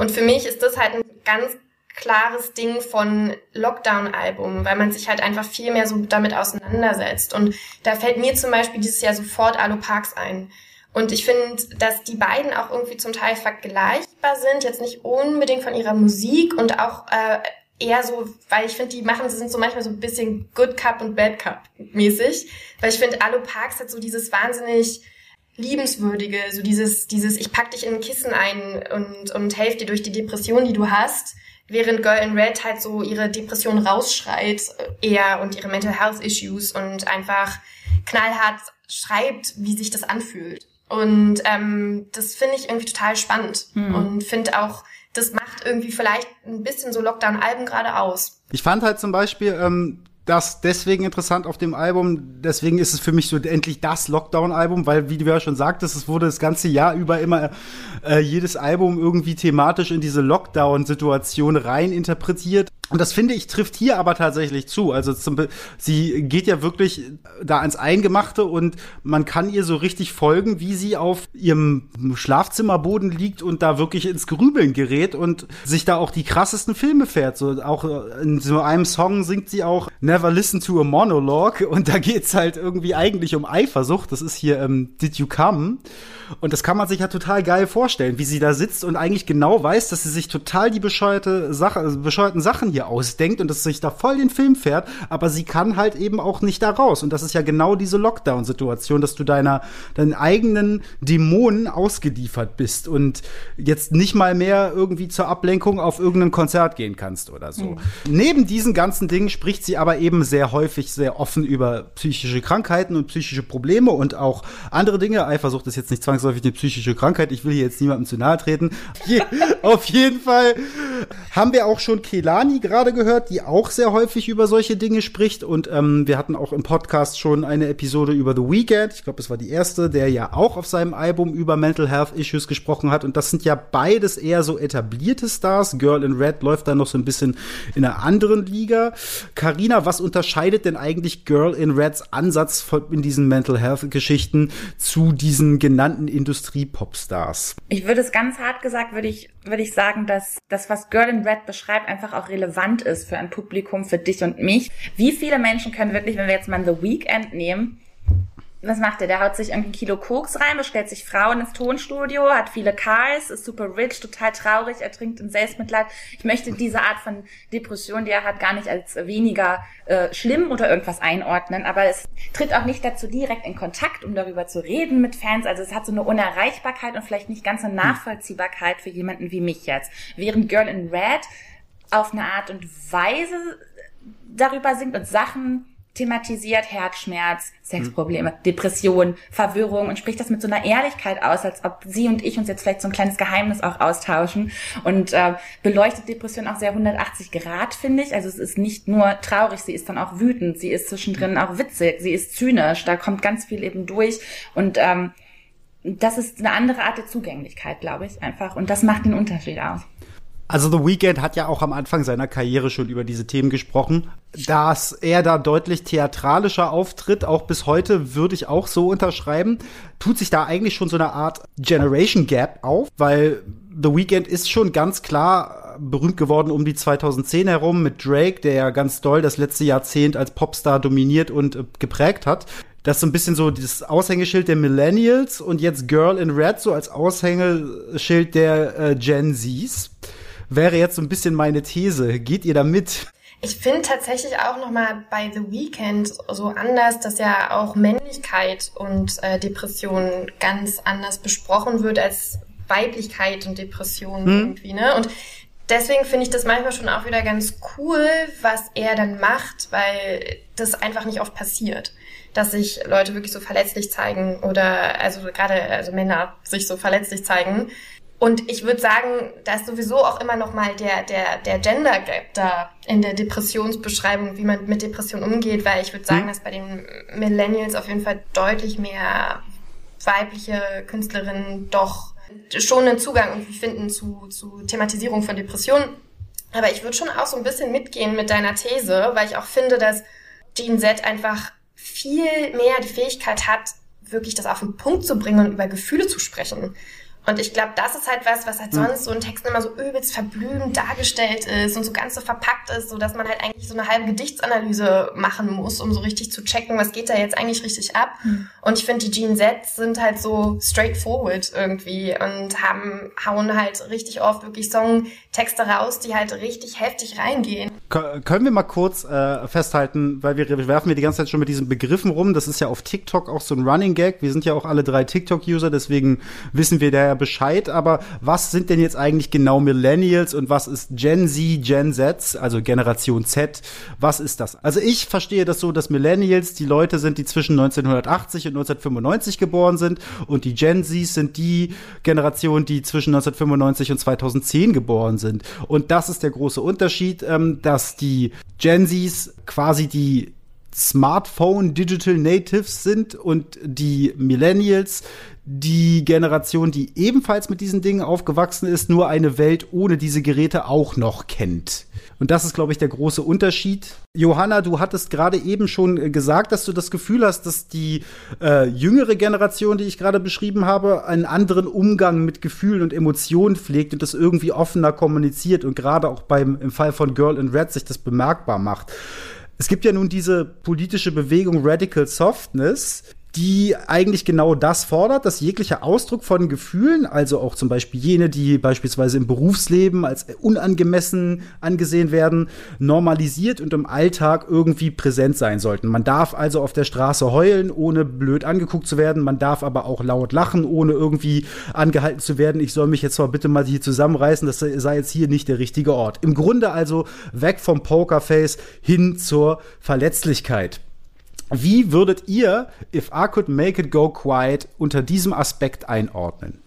Und für mich ist das halt ein ganz klares Ding von Lockdown-Album, weil man sich halt einfach viel mehr so damit auseinandersetzt. Und da fällt mir zum Beispiel dieses Jahr sofort Alu Parks ein. Und ich finde, dass die beiden auch irgendwie zum Teil vergleichbar sind, jetzt nicht unbedingt von ihrer Musik und auch äh, eher so, weil ich finde, die machen, sie sind so manchmal so ein bisschen Good Cup und Bad Cup mäßig. Weil ich finde, Alu Parks hat so dieses wahnsinnig liebenswürdige, so dieses, dieses, ich pack dich in ein Kissen ein und, und helfe dir durch die Depression, die du hast. während Girl in Red halt so ihre Depression rausschreit eher und ihre Mental Health Issues und einfach knallhart schreibt, wie sich das anfühlt. Und ähm, das finde ich irgendwie total spannend mhm. und finde auch, das macht irgendwie vielleicht ein bisschen so Lockdown-Alben gerade aus. Ich fand halt zum Beispiel, ähm, das deswegen interessant auf dem Album. Deswegen ist es für mich so endlich das Lockdown-Album, weil, wie du ja schon sagtest, es wurde das ganze Jahr über immer äh, jedes Album irgendwie thematisch in diese Lockdown-Situation rein interpretiert. Und das finde ich trifft hier aber tatsächlich zu. Also zum, sie geht ja wirklich da ans Eingemachte und man kann ihr so richtig folgen, wie sie auf ihrem Schlafzimmerboden liegt und da wirklich ins Grübeln gerät und sich da auch die krassesten Filme fährt. So auch in so einem Song singt sie auch Never Listen to a Monologue und da geht's halt irgendwie eigentlich um Eifersucht. Das ist hier ähm, Did You Come? Und das kann man sich ja total geil vorstellen, wie sie da sitzt und eigentlich genau weiß, dass sie sich total die bescheuerte Sache, also bescheuerten Sachen hier ausdenkt und dass sich da voll den Film fährt, aber sie kann halt eben auch nicht da raus. Und das ist ja genau diese Lockdown-Situation, dass du deiner, deinen eigenen Dämonen ausgeliefert bist und jetzt nicht mal mehr irgendwie zur Ablenkung auf irgendein Konzert gehen kannst oder so. Mhm. Neben diesen ganzen Dingen spricht sie aber eben sehr häufig sehr offen über psychische Krankheiten und psychische Probleme und auch andere Dinge. Eifersucht ist jetzt nicht zwangsläufig zwangsläufig eine psychische Krankheit. Ich will hier jetzt niemandem zu nahe treten. Je, auf jeden Fall haben wir auch schon Kelani gerade gehört, die auch sehr häufig über solche Dinge spricht. Und ähm, wir hatten auch im Podcast schon eine Episode über The Weeknd. Ich glaube, es war die erste, der ja auch auf seinem Album über Mental Health Issues gesprochen hat. Und das sind ja beides eher so etablierte Stars. Girl in Red läuft da noch so ein bisschen in einer anderen Liga. Karina, was unterscheidet denn eigentlich Girl in Reds Ansatz in diesen Mental Health Geschichten zu diesen genannten Industrie-Popstars? Ich würde es ganz hart gesagt, würde ich, würde ich sagen, dass das, was Girl in Red beschreibt, einfach auch relevant ist für ein Publikum, für dich und mich. Wie viele Menschen können wirklich, wenn wir jetzt mal The Weekend nehmen, was macht er? Der haut sich irgendwie ein Kilo Koks rein, bestellt sich Frauen ins Tonstudio, hat viele Cars, ist super rich, total traurig, er trinkt in Selbstmitleid. Ich möchte diese Art von Depression, die er hat, gar nicht als weniger äh, schlimm oder irgendwas einordnen, aber es tritt auch nicht dazu direkt in Kontakt, um darüber zu reden mit Fans. Also es hat so eine Unerreichbarkeit und vielleicht nicht ganz eine Nachvollziehbarkeit für jemanden wie mich jetzt. Während Girl in Red auf eine Art und Weise darüber singt und Sachen thematisiert Herzschmerz, Sexprobleme, mhm. Depression, Verwirrung und spricht das mit so einer Ehrlichkeit aus, als ob sie und ich uns jetzt vielleicht so ein kleines Geheimnis auch austauschen und äh, beleuchtet Depression auch sehr 180 Grad, finde ich. Also es ist nicht nur traurig, sie ist dann auch wütend, sie ist zwischendrin auch witzig, sie ist zynisch, da kommt ganz viel eben durch und ähm, das ist eine andere Art der Zugänglichkeit, glaube ich, einfach. Und das macht den Unterschied aus. Also The Weeknd hat ja auch am Anfang seiner Karriere schon über diese Themen gesprochen. Dass er da deutlich theatralischer auftritt, auch bis heute würde ich auch so unterschreiben, tut sich da eigentlich schon so eine Art Generation Gap auf, weil The Weeknd ist schon ganz klar berühmt geworden um die 2010 herum mit Drake, der ja ganz doll das letzte Jahrzehnt als Popstar dominiert und äh, geprägt hat. Das ist so ein bisschen so das Aushängeschild der Millennials und jetzt Girl in Red so als Aushängeschild der äh, Gen Zs wäre jetzt so ein bisschen meine These. Geht ihr da mit? Ich finde tatsächlich auch nochmal bei The Weeknd so anders, dass ja auch Männlichkeit und äh, Depression ganz anders besprochen wird als Weiblichkeit und Depression hm. irgendwie, ne? Und deswegen finde ich das manchmal schon auch wieder ganz cool, was er dann macht, weil das einfach nicht oft passiert, dass sich Leute wirklich so verletzlich zeigen oder also gerade also Männer sich so verletzlich zeigen. Und ich würde sagen, da ist sowieso auch immer noch mal der, der, der Gender Gap da in der Depressionsbeschreibung, wie man mit Depression umgeht, weil ich würde sagen, mhm. dass bei den Millennials auf jeden Fall deutlich mehr weibliche Künstlerinnen doch schon einen Zugang irgendwie finden zu, zu Thematisierung von Depressionen. Aber ich würde schon auch so ein bisschen mitgehen mit deiner These, weil ich auch finde, dass Jean Z einfach viel mehr die Fähigkeit hat, wirklich das auf den Punkt zu bringen und über Gefühle zu sprechen. Und ich glaube, das ist halt was, was halt hm. sonst so in Texten immer so übelst verblümt dargestellt ist und so ganz so verpackt ist, so dass man halt eigentlich so eine halbe Gedichtsanalyse machen muss, um so richtig zu checken, was geht da jetzt eigentlich richtig ab. Mhm. Und ich finde, die Gene Sets sind halt so straightforward irgendwie und haben, hauen halt richtig oft wirklich Songtexte raus, die halt richtig heftig reingehen. können wir mal kurz äh, festhalten, weil wir, wir werfen wir die ganze Zeit schon mit diesen Begriffen rum. Das ist ja auf TikTok auch so ein Running Gag. Wir sind ja auch alle drei TikTok-User, deswegen wissen wir da ja Bescheid, aber was sind denn jetzt eigentlich genau Millennials und was ist Gen Z, Gen Z, also Generation Z? Was ist das? Also ich verstehe das so, dass Millennials die Leute sind, die zwischen 1980 und 1995 geboren sind und die Gen Zs sind die Generation, die zwischen 1995 und 2010 geboren sind. Und das ist der große Unterschied, ähm, dass die Gen Zs quasi die Smartphone Digital Natives sind und die Millennials die Generation, die ebenfalls mit diesen Dingen aufgewachsen ist, nur eine Welt ohne diese Geräte auch noch kennt. Und das ist, glaube ich, der große Unterschied. Johanna, du hattest gerade eben schon gesagt, dass du das Gefühl hast, dass die äh, jüngere Generation, die ich gerade beschrieben habe, einen anderen Umgang mit Gefühlen und Emotionen pflegt und das irgendwie offener kommuniziert und gerade auch beim im Fall von Girl in Red sich das bemerkbar macht. Es gibt ja nun diese politische Bewegung Radical Softness, die eigentlich genau das fordert, dass jeglicher Ausdruck von Gefühlen, also auch zum Beispiel jene, die beispielsweise im Berufsleben als unangemessen angesehen werden, normalisiert und im Alltag irgendwie präsent sein sollten. Man darf also auf der Straße heulen, ohne blöd angeguckt zu werden. Man darf aber auch laut lachen, ohne irgendwie angehalten zu werden. Ich soll mich jetzt mal bitte mal hier zusammenreißen. Das sei jetzt hier nicht der richtige Ort. Im Grunde also weg vom Pokerface hin zur Verletzlichkeit. Wie würdet ihr If I Could Make It Go Quiet unter diesem Aspekt einordnen?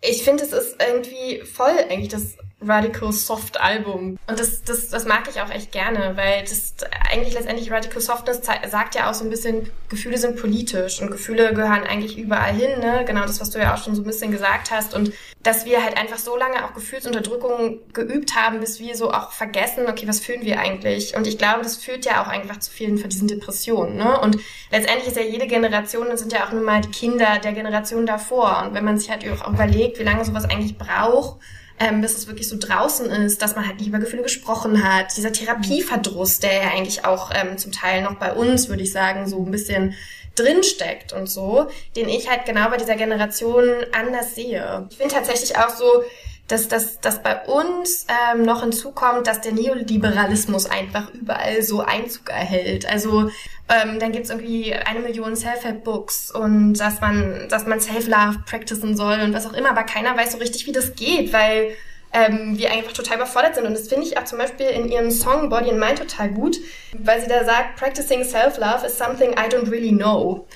Ich finde, es ist irgendwie voll eigentlich das Radical Soft Album. Und das, das, das mag ich auch echt gerne, weil das eigentlich letztendlich Radical Softness sagt ja auch so ein bisschen, Gefühle sind politisch und Gefühle gehören eigentlich überall hin, ne? Genau das, was du ja auch schon so ein bisschen gesagt hast. Und dass wir halt einfach so lange auch Gefühlsunterdrückung geübt haben, bis wir so auch vergessen, okay, was fühlen wir eigentlich? Und ich glaube, das führt ja auch einfach zu vielen von diesen Depressionen, ne? Und letztendlich ist ja jede Generation, das sind ja auch nun mal die Kinder der Generation davor. Und wenn man sich halt auch überlegt, wie lange sowas eigentlich braucht, ähm, bis es wirklich so draußen ist, dass man halt nicht über Gefühle gesprochen hat. Dieser Therapieverdruss, der ja eigentlich auch ähm, zum Teil noch bei uns, würde ich sagen, so ein bisschen drinsteckt und so, den ich halt genau bei dieser Generation anders sehe. Ich finde tatsächlich auch so, dass, dass, dass bei uns ähm, noch hinzukommt, dass der Neoliberalismus einfach überall so Einzug erhält. Also ähm, dann gibt's irgendwie eine Million Self-Help-Books und dass man, dass man Self-Love practicen soll und was auch immer, aber keiner weiß so richtig, wie das geht, weil ähm, wir einfach total überfordert sind. Und das finde ich auch zum Beispiel in ihrem Song Body and Mind total gut, weil sie da sagt, practicing self-love is something I don't really know.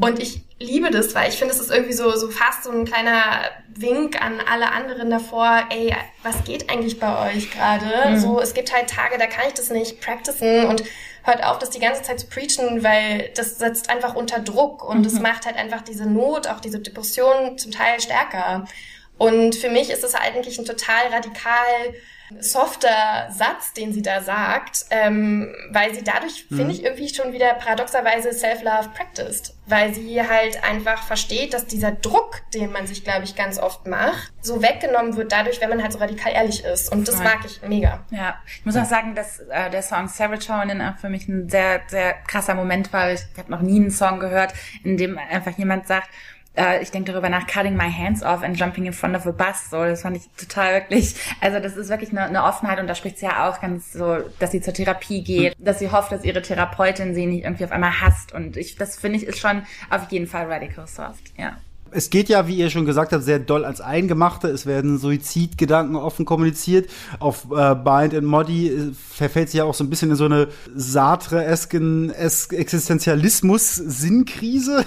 Und ich liebe das, weil ich finde, es ist irgendwie so, so fast so ein kleiner Wink an alle anderen davor, ey, was geht eigentlich bei euch gerade? Mhm. So, es gibt halt Tage, da kann ich das nicht practicen und hört auf, das die ganze Zeit zu preachen, weil das setzt einfach unter Druck und es mhm. macht halt einfach diese Not, auch diese Depression zum Teil stärker. Und für mich ist es eigentlich ein total radikal softer Satz, den sie da sagt, ähm, weil sie dadurch, mhm. finde ich, irgendwie schon wieder paradoxerweise Self-Love practiced. Weil sie halt einfach versteht, dass dieser Druck, den man sich, glaube ich, ganz oft macht, so weggenommen wird dadurch, wenn man halt so radikal ehrlich ist. Und das Voll. mag ich mega. Ja, ich muss auch sagen, dass äh, der Song Serotonin auch für mich ein sehr, sehr krasser Moment war. Ich habe noch nie einen Song gehört, in dem einfach jemand sagt, äh, ich denke darüber nach, cutting my hands off and jumping in front of a bus. So, das fand ich total wirklich, also das ist wirklich eine, eine Offenheit und da spricht sie ja auch ganz so, dass sie zur Therapie geht, mhm. dass sie hofft, dass ihre Therapeutin sie nicht irgendwie auf einmal hasst. Und ich, das finde ich ist schon auf jeden Fall radical soft, ja. Es geht ja, wie ihr schon gesagt habt, sehr doll als Eingemachte. Es werden Suizidgedanken offen kommuniziert. Auf äh, Bind and Modi äh, verfällt sich ja auch so ein bisschen in so eine Sartre-esken Existenzialismus-Sinnkrise.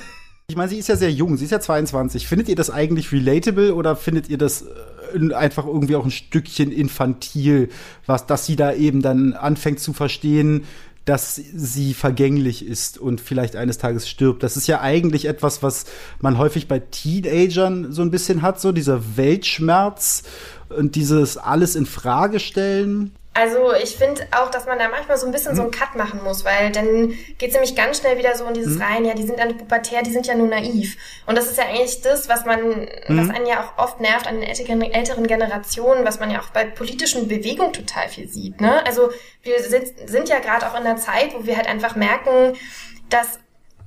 Ich meine, sie ist ja sehr jung, sie ist ja 22. Findet ihr das eigentlich relatable oder findet ihr das äh, einfach irgendwie auch ein Stückchen infantil, was, dass sie da eben dann anfängt zu verstehen, dass sie vergänglich ist und vielleicht eines Tages stirbt. Das ist ja eigentlich etwas, was man häufig bei Teenagern so ein bisschen hat, so dieser Weltschmerz und dieses alles in Frage stellen. Also ich finde auch, dass man da manchmal so ein bisschen mhm. so einen Cut machen muss, weil dann geht's nämlich ganz schnell wieder so in dieses mhm. rein, ja, die sind dann pubertär, die sind ja nur naiv. Und das ist ja eigentlich das, was man, mhm. was einen ja auch oft nervt an den älteren, älteren Generationen, was man ja auch bei politischen Bewegungen total viel sieht. Ne? Also wir sind, sind ja gerade auch in einer Zeit, wo wir halt einfach merken, dass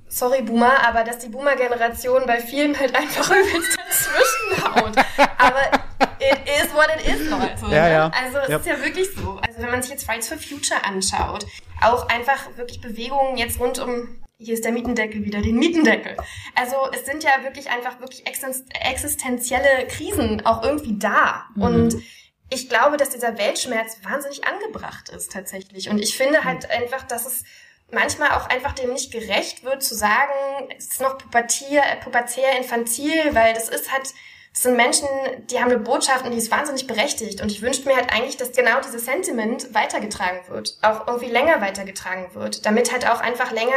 sorry Boomer, aber dass die Boomer-Generation bei vielen halt einfach übelst dazwischen haut. Aber it is what it is, Leute. Ja, ja. Also es ja. ist ja wirklich so. Also wenn man sich jetzt Fridays for Future anschaut, auch einfach wirklich Bewegungen jetzt rund um hier ist der Mietendeckel wieder, den Mietendeckel. Also es sind ja wirklich einfach wirklich existenzielle Krisen auch irgendwie da. Mhm. Und ich glaube, dass dieser Weltschmerz wahnsinnig angebracht ist tatsächlich. Und ich finde halt mhm. einfach, dass es manchmal auch einfach dem nicht gerecht wird, zu sagen, es ist noch pubertier, pubertär, infantil, weil das ist halt, das sind Menschen, die haben eine Botschaft und die ist wahnsinnig berechtigt. Und ich wünsche mir halt eigentlich, dass genau dieses Sentiment weitergetragen wird, auch irgendwie länger weitergetragen wird, damit halt auch einfach länger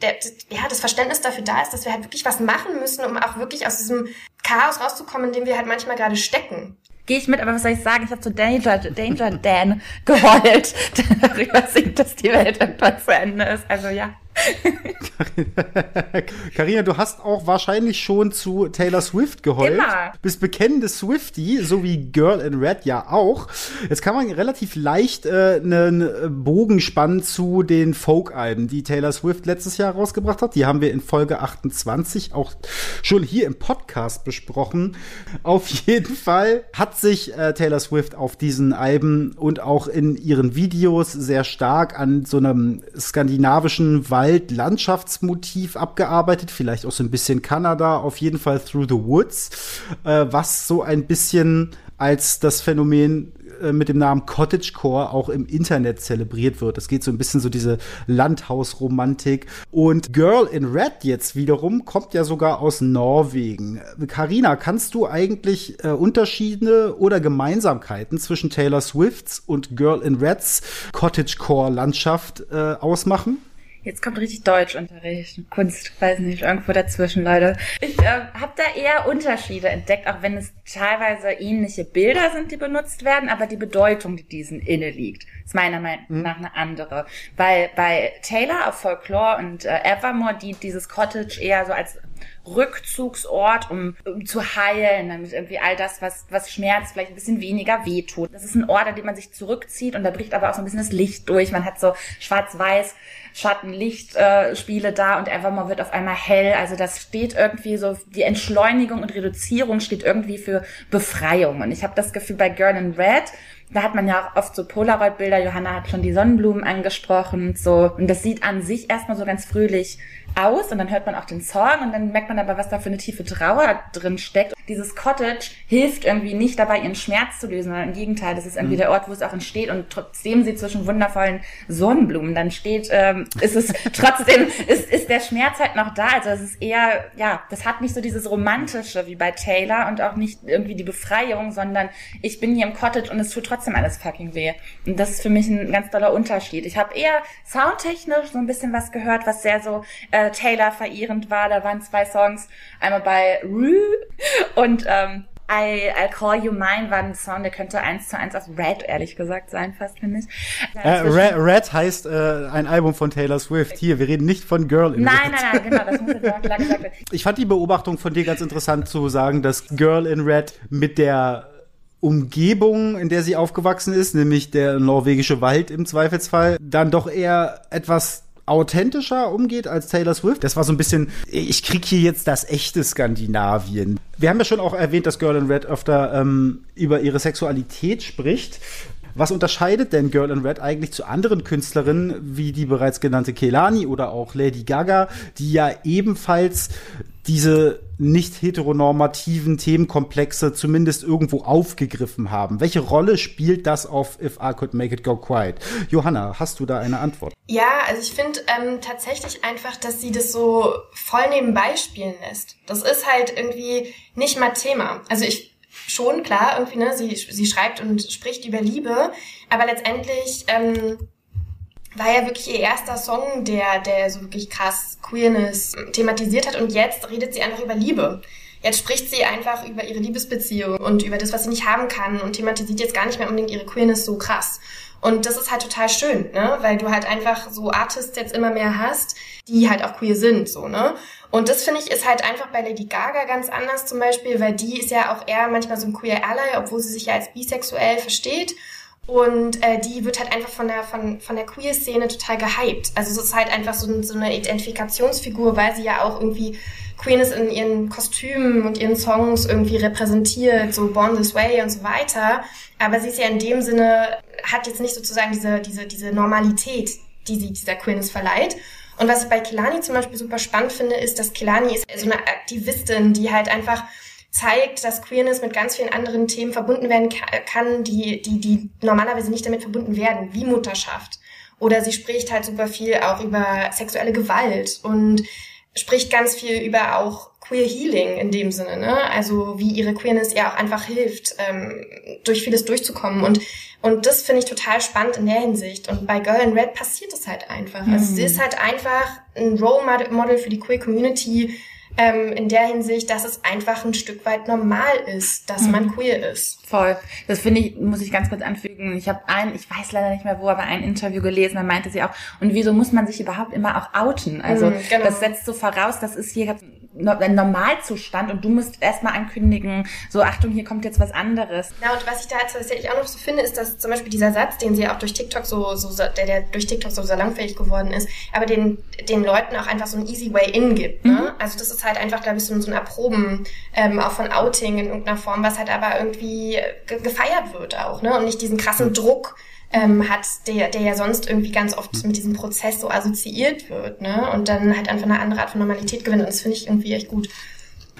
der, ja, das Verständnis dafür da ist, dass wir halt wirklich was machen müssen, um auch wirklich aus diesem Chaos rauszukommen, in dem wir halt manchmal gerade stecken. Gehe ich mit, aber was soll ich sagen? Ich habe zu Danger, Danger Dan geheult, darüber singt, dass die Welt irgendwann zu Ende ist. Also ja. Karina, du hast auch wahrscheinlich schon zu Taylor Swift geheult. Immer. Bist bekennende Swifty, so wie Girl in Red ja auch. Jetzt kann man relativ leicht äh, einen Bogen spannen zu den Folk-Alben, die Taylor Swift letztes Jahr rausgebracht hat. Die haben wir in Folge 28 auch schon hier im Podcast besprochen. Auf jeden Fall hat sich äh, Taylor Swift auf diesen Alben und auch in ihren Videos sehr stark an so einem skandinavischen Wald Wald-Landschaftsmotiv abgearbeitet, vielleicht auch so ein bisschen Kanada, auf jeden Fall Through the Woods, äh, was so ein bisschen als das Phänomen äh, mit dem Namen Cottagecore auch im Internet zelebriert wird. Es geht so ein bisschen so diese Landhausromantik. Und Girl in Red jetzt wiederum kommt ja sogar aus Norwegen. Karina, kannst du eigentlich äh, Unterschiede oder Gemeinsamkeiten zwischen Taylor Swifts und Girl in Reds Cottagecore-Landschaft äh, ausmachen? Jetzt kommt richtig Deutschunterricht, Kunst, weiß nicht, irgendwo dazwischen, Leute. Ich äh, habe da eher Unterschiede entdeckt, auch wenn es teilweise ähnliche Bilder sind, die benutzt werden, aber die Bedeutung, die diesen inne liegt, ist meiner Meinung mhm. nach eine andere. Weil bei Taylor auf Folklore und äh, Evermore dient dieses Cottage eher so als Rückzugsort, um, um zu heilen, damit irgendwie all das, was, was schmerzt, vielleicht ein bisschen weniger wehtut. Das ist ein Ort, an dem man sich zurückzieht und da bricht aber auch so ein bisschen das Licht durch. Man hat so schwarz-weiß Schatten, Licht äh, Spiele da und Evermore wird auf einmal hell. Also das steht irgendwie so, die Entschleunigung und Reduzierung steht irgendwie für Befreiung. Und ich habe das Gefühl bei Girl in Red, da hat man ja auch oft so Polaroid-Bilder, Johanna hat schon die Sonnenblumen angesprochen, so, und das sieht an sich erstmal so ganz fröhlich aus und dann hört man auch den Song und dann merkt man aber, was da für eine tiefe Trauer drin steckt. Dieses Cottage hilft irgendwie nicht dabei, ihren Schmerz zu lösen, sondern im Gegenteil, das ist irgendwie mhm. der Ort, wo es auch entsteht und trotzdem sie zwischen wundervollen Sonnenblumen dann steht, ähm, ist es trotzdem, ist, ist der Schmerz halt noch da. Also es ist eher, ja, das hat nicht so dieses Romantische wie bei Taylor und auch nicht irgendwie die Befreiung, sondern ich bin hier im Cottage und es tut trotzdem alles fucking weh. Und das ist für mich ein ganz toller Unterschied. Ich habe eher soundtechnisch so ein bisschen was gehört, was sehr so äh, Taylor verehrend war. Da waren zwei Songs, einmal bei Rue und ähm, I, I'll Call You Mine war ein Song, der könnte eins zu eins auf Red, ehrlich gesagt, sein, fast, finde ich. Äh, Red, Red, heißt äh, ein Album von Taylor Swift. Hier, wir reden nicht von Girl in nein, Red. Nein, nein, nein, genau, das muss jetzt auch klar gesagt werden. Ich fand die Beobachtung von dir ganz interessant zu sagen, dass Girl in Red mit der Umgebung, in der sie aufgewachsen ist, nämlich der norwegische Wald im Zweifelsfall, dann doch eher etwas authentischer umgeht als Taylor Swift. Das war so ein bisschen, ich krieg hier jetzt das echte Skandinavien. Wir haben ja schon auch erwähnt, dass Girl in Red öfter ähm, über ihre Sexualität spricht. Was unterscheidet denn Girl in Red eigentlich zu anderen Künstlerinnen, wie die bereits genannte Kelani oder auch Lady Gaga, die ja ebenfalls diese nicht heteronormativen Themenkomplexe zumindest irgendwo aufgegriffen haben. Welche Rolle spielt das auf If I Could Make It Go Quiet? Johanna, hast du da eine Antwort? Ja, also ich finde ähm, tatsächlich einfach, dass sie das so voll nebenbei spielen lässt. Das ist halt irgendwie nicht mal Thema. Also ich schon, klar, irgendwie, ne, sie, sie schreibt und spricht über Liebe, aber letztendlich ähm, war ja wirklich ihr erster Song, der, der so wirklich krass Queerness thematisiert hat und jetzt redet sie einfach über Liebe. Jetzt spricht sie einfach über ihre Liebesbeziehung und über das, was sie nicht haben kann und thematisiert jetzt gar nicht mehr unbedingt ihre Queerness so krass. Und das ist halt total schön, ne? Weil du halt einfach so Artists jetzt immer mehr hast, die halt auch queer sind, so, ne? Und das finde ich ist halt einfach bei Lady Gaga ganz anders zum Beispiel, weil die ist ja auch eher manchmal so ein queer Ally, obwohl sie sich ja als bisexuell versteht. Und äh, die wird halt einfach von der, von, von der Queer-Szene total gehypt. Also es ist halt einfach so, so eine Identifikationsfigur, weil sie ja auch irgendwie Queerness in ihren Kostümen und ihren Songs irgendwie repräsentiert, so Born This Way und so weiter. Aber sie ist ja in dem Sinne, hat jetzt nicht sozusagen diese, diese, diese Normalität, die sie dieser Queerness verleiht. Und was ich bei Kelani zum Beispiel super spannend finde, ist, dass Kelani ist so eine Aktivistin, die halt einfach zeigt, dass Queerness mit ganz vielen anderen Themen verbunden werden kann, die, die, die normalerweise nicht damit verbunden werden, wie Mutterschaft. Oder sie spricht halt super viel auch über sexuelle Gewalt und spricht ganz viel über auch Queer Healing in dem Sinne, ne? Also wie ihre Queerness ihr auch einfach hilft, ähm, durch vieles durchzukommen. Und, und das finde ich total spannend in der Hinsicht. Und bei Girl in Red passiert es halt einfach. Mhm. Also sie ist halt einfach ein Role Model für die Queer Community, ähm, in der Hinsicht, dass es einfach ein Stück weit normal ist, dass mhm. man queer ist. Voll. Das finde ich, muss ich ganz kurz anfügen. Ich habe ein, ich weiß leider nicht mehr wo, aber ein Interview gelesen, da meinte sie auch, und wieso muss man sich überhaupt immer auch outen? Also mhm, genau. das setzt so voraus, das ist hier ein Normalzustand und du musst erstmal ankündigen, so Achtung, hier kommt jetzt was anderes. Ja, und was ich da jetzt tatsächlich auch noch so finde, ist, dass zum Beispiel dieser Satz, den sie auch durch TikTok so, so der, der durch TikTok so salonfähig geworden ist, aber den, den Leuten auch einfach so ein easy way in gibt. Ne? Mhm. Also das ist halt einfach, glaube ich, so, so ein Erproben ähm, auch von Outing in irgendeiner Form, was halt aber irgendwie ge gefeiert wird auch, ne? Und nicht diesen krassen mhm. Druck, ähm, hat, der, der ja sonst irgendwie ganz oft mit diesem Prozess so assoziiert wird, ne? Und dann halt einfach eine andere Art von Normalität gewinnt. Und das finde ich irgendwie echt gut.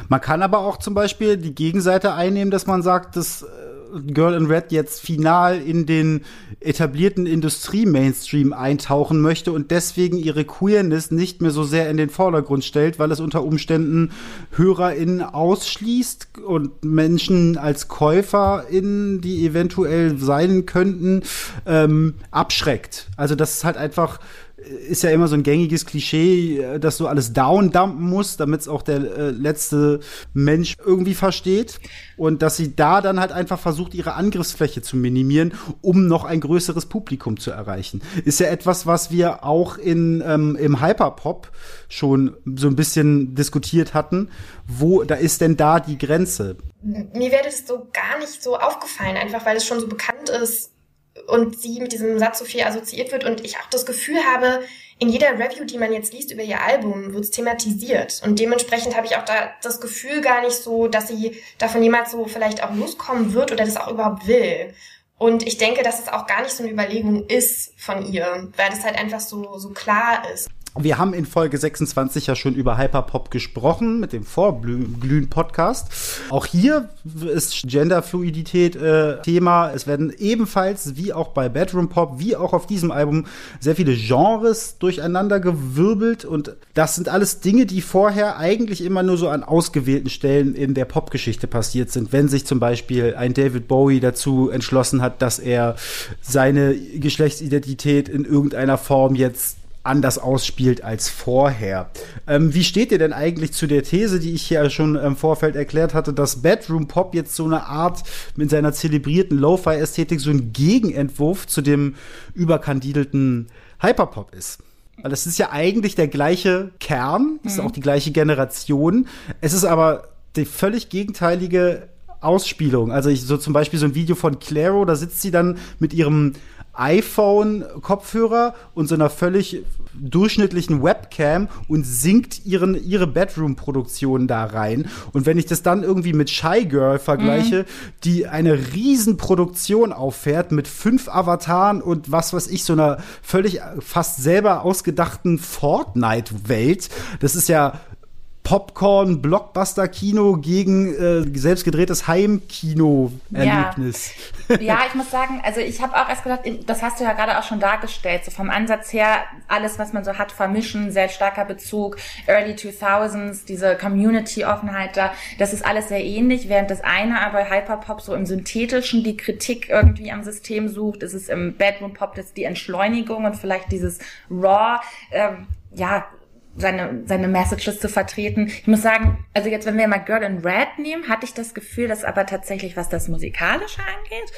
Man kann aber auch zum Beispiel die Gegenseite einnehmen, dass man sagt, dass Girl in Red jetzt final in den etablierten Industrie-Mainstream eintauchen möchte und deswegen ihre Queerness nicht mehr so sehr in den Vordergrund stellt, weil es unter Umständen HörerInnen ausschließt und Menschen als KäuferInnen, die eventuell sein könnten, ähm, abschreckt. Also das ist halt einfach ist ja immer so ein gängiges Klischee, äh, dass du alles downdumpen musst, damit es auch der äh, letzte Mensch irgendwie versteht. Und dass sie da dann halt einfach versucht, ihre Angriffsfläche zu minimieren, um noch ein größeres Publikum zu erreichen. Ist ja etwas, was wir auch in, ähm, im Hyperpop schon so ein bisschen diskutiert hatten. Wo, da ist denn da die Grenze? Mir wäre das so gar nicht so aufgefallen, einfach weil es schon so bekannt ist, und sie mit diesem Satz so viel assoziiert wird und ich auch das Gefühl habe, in jeder Review, die man jetzt liest über ihr Album, wird es thematisiert. Und dementsprechend habe ich auch da das Gefühl gar nicht so, dass sie davon jemals so vielleicht auch loskommen wird oder das auch überhaupt will. Und ich denke, dass es auch gar nicht so eine Überlegung ist von ihr, weil das halt einfach so, so klar ist. Wir haben in Folge 26 ja schon über Hyperpop gesprochen mit dem Vorglühen-Podcast. Auch hier ist Genderfluidität äh, Thema. Es werden ebenfalls, wie auch bei Bedroom Pop, wie auch auf diesem Album, sehr viele Genres durcheinander gewirbelt. Und das sind alles Dinge, die vorher eigentlich immer nur so an ausgewählten Stellen in der Popgeschichte passiert sind. Wenn sich zum Beispiel ein David Bowie dazu entschlossen hat, dass er seine Geschlechtsidentität in irgendeiner Form jetzt anders ausspielt als vorher. Ähm, wie steht ihr denn eigentlich zu der These, die ich hier schon im Vorfeld erklärt hatte, dass Bedroom Pop jetzt so eine Art mit seiner zelebrierten Lo-Fi-Ästhetik so ein Gegenentwurf zu dem überkandidelten Hyperpop ist? Weil das ist ja eigentlich der gleiche Kern, das mhm. ist auch die gleiche Generation. Es ist aber die völlig gegenteilige Ausspielung. Also ich so zum Beispiel so ein Video von Claro, da sitzt sie dann mit ihrem iPhone-Kopfhörer und so einer völlig durchschnittlichen Webcam und singt ihren, ihre Bedroom-Produktion da rein. Und wenn ich das dann irgendwie mit Shy Girl vergleiche, mhm. die eine Riesenproduktion auffährt mit fünf Avataren und was weiß ich, so einer völlig fast selber ausgedachten Fortnite-Welt, das ist ja Popcorn, Blockbuster-Kino gegen äh, selbstgedrehtes Heimkino-Erlebnis. Ja. ja. ich muss sagen, also ich habe auch erst gedacht, das hast du ja gerade auch schon dargestellt, so vom Ansatz her, alles, was man so hat, vermischen, sehr starker Bezug, Early 2000s, diese Community-Offenheit da, das ist alles sehr ähnlich, während das eine aber Hyperpop so im Synthetischen die Kritik irgendwie am System sucht, ist es im Bedroom-Pop das die Entschleunigung und vielleicht dieses Raw, ähm, ja, seine, seine Messages zu vertreten. Ich muss sagen, also jetzt, wenn wir mal Girl in Red nehmen, hatte ich das Gefühl, dass aber tatsächlich, was das Musikalische angeht,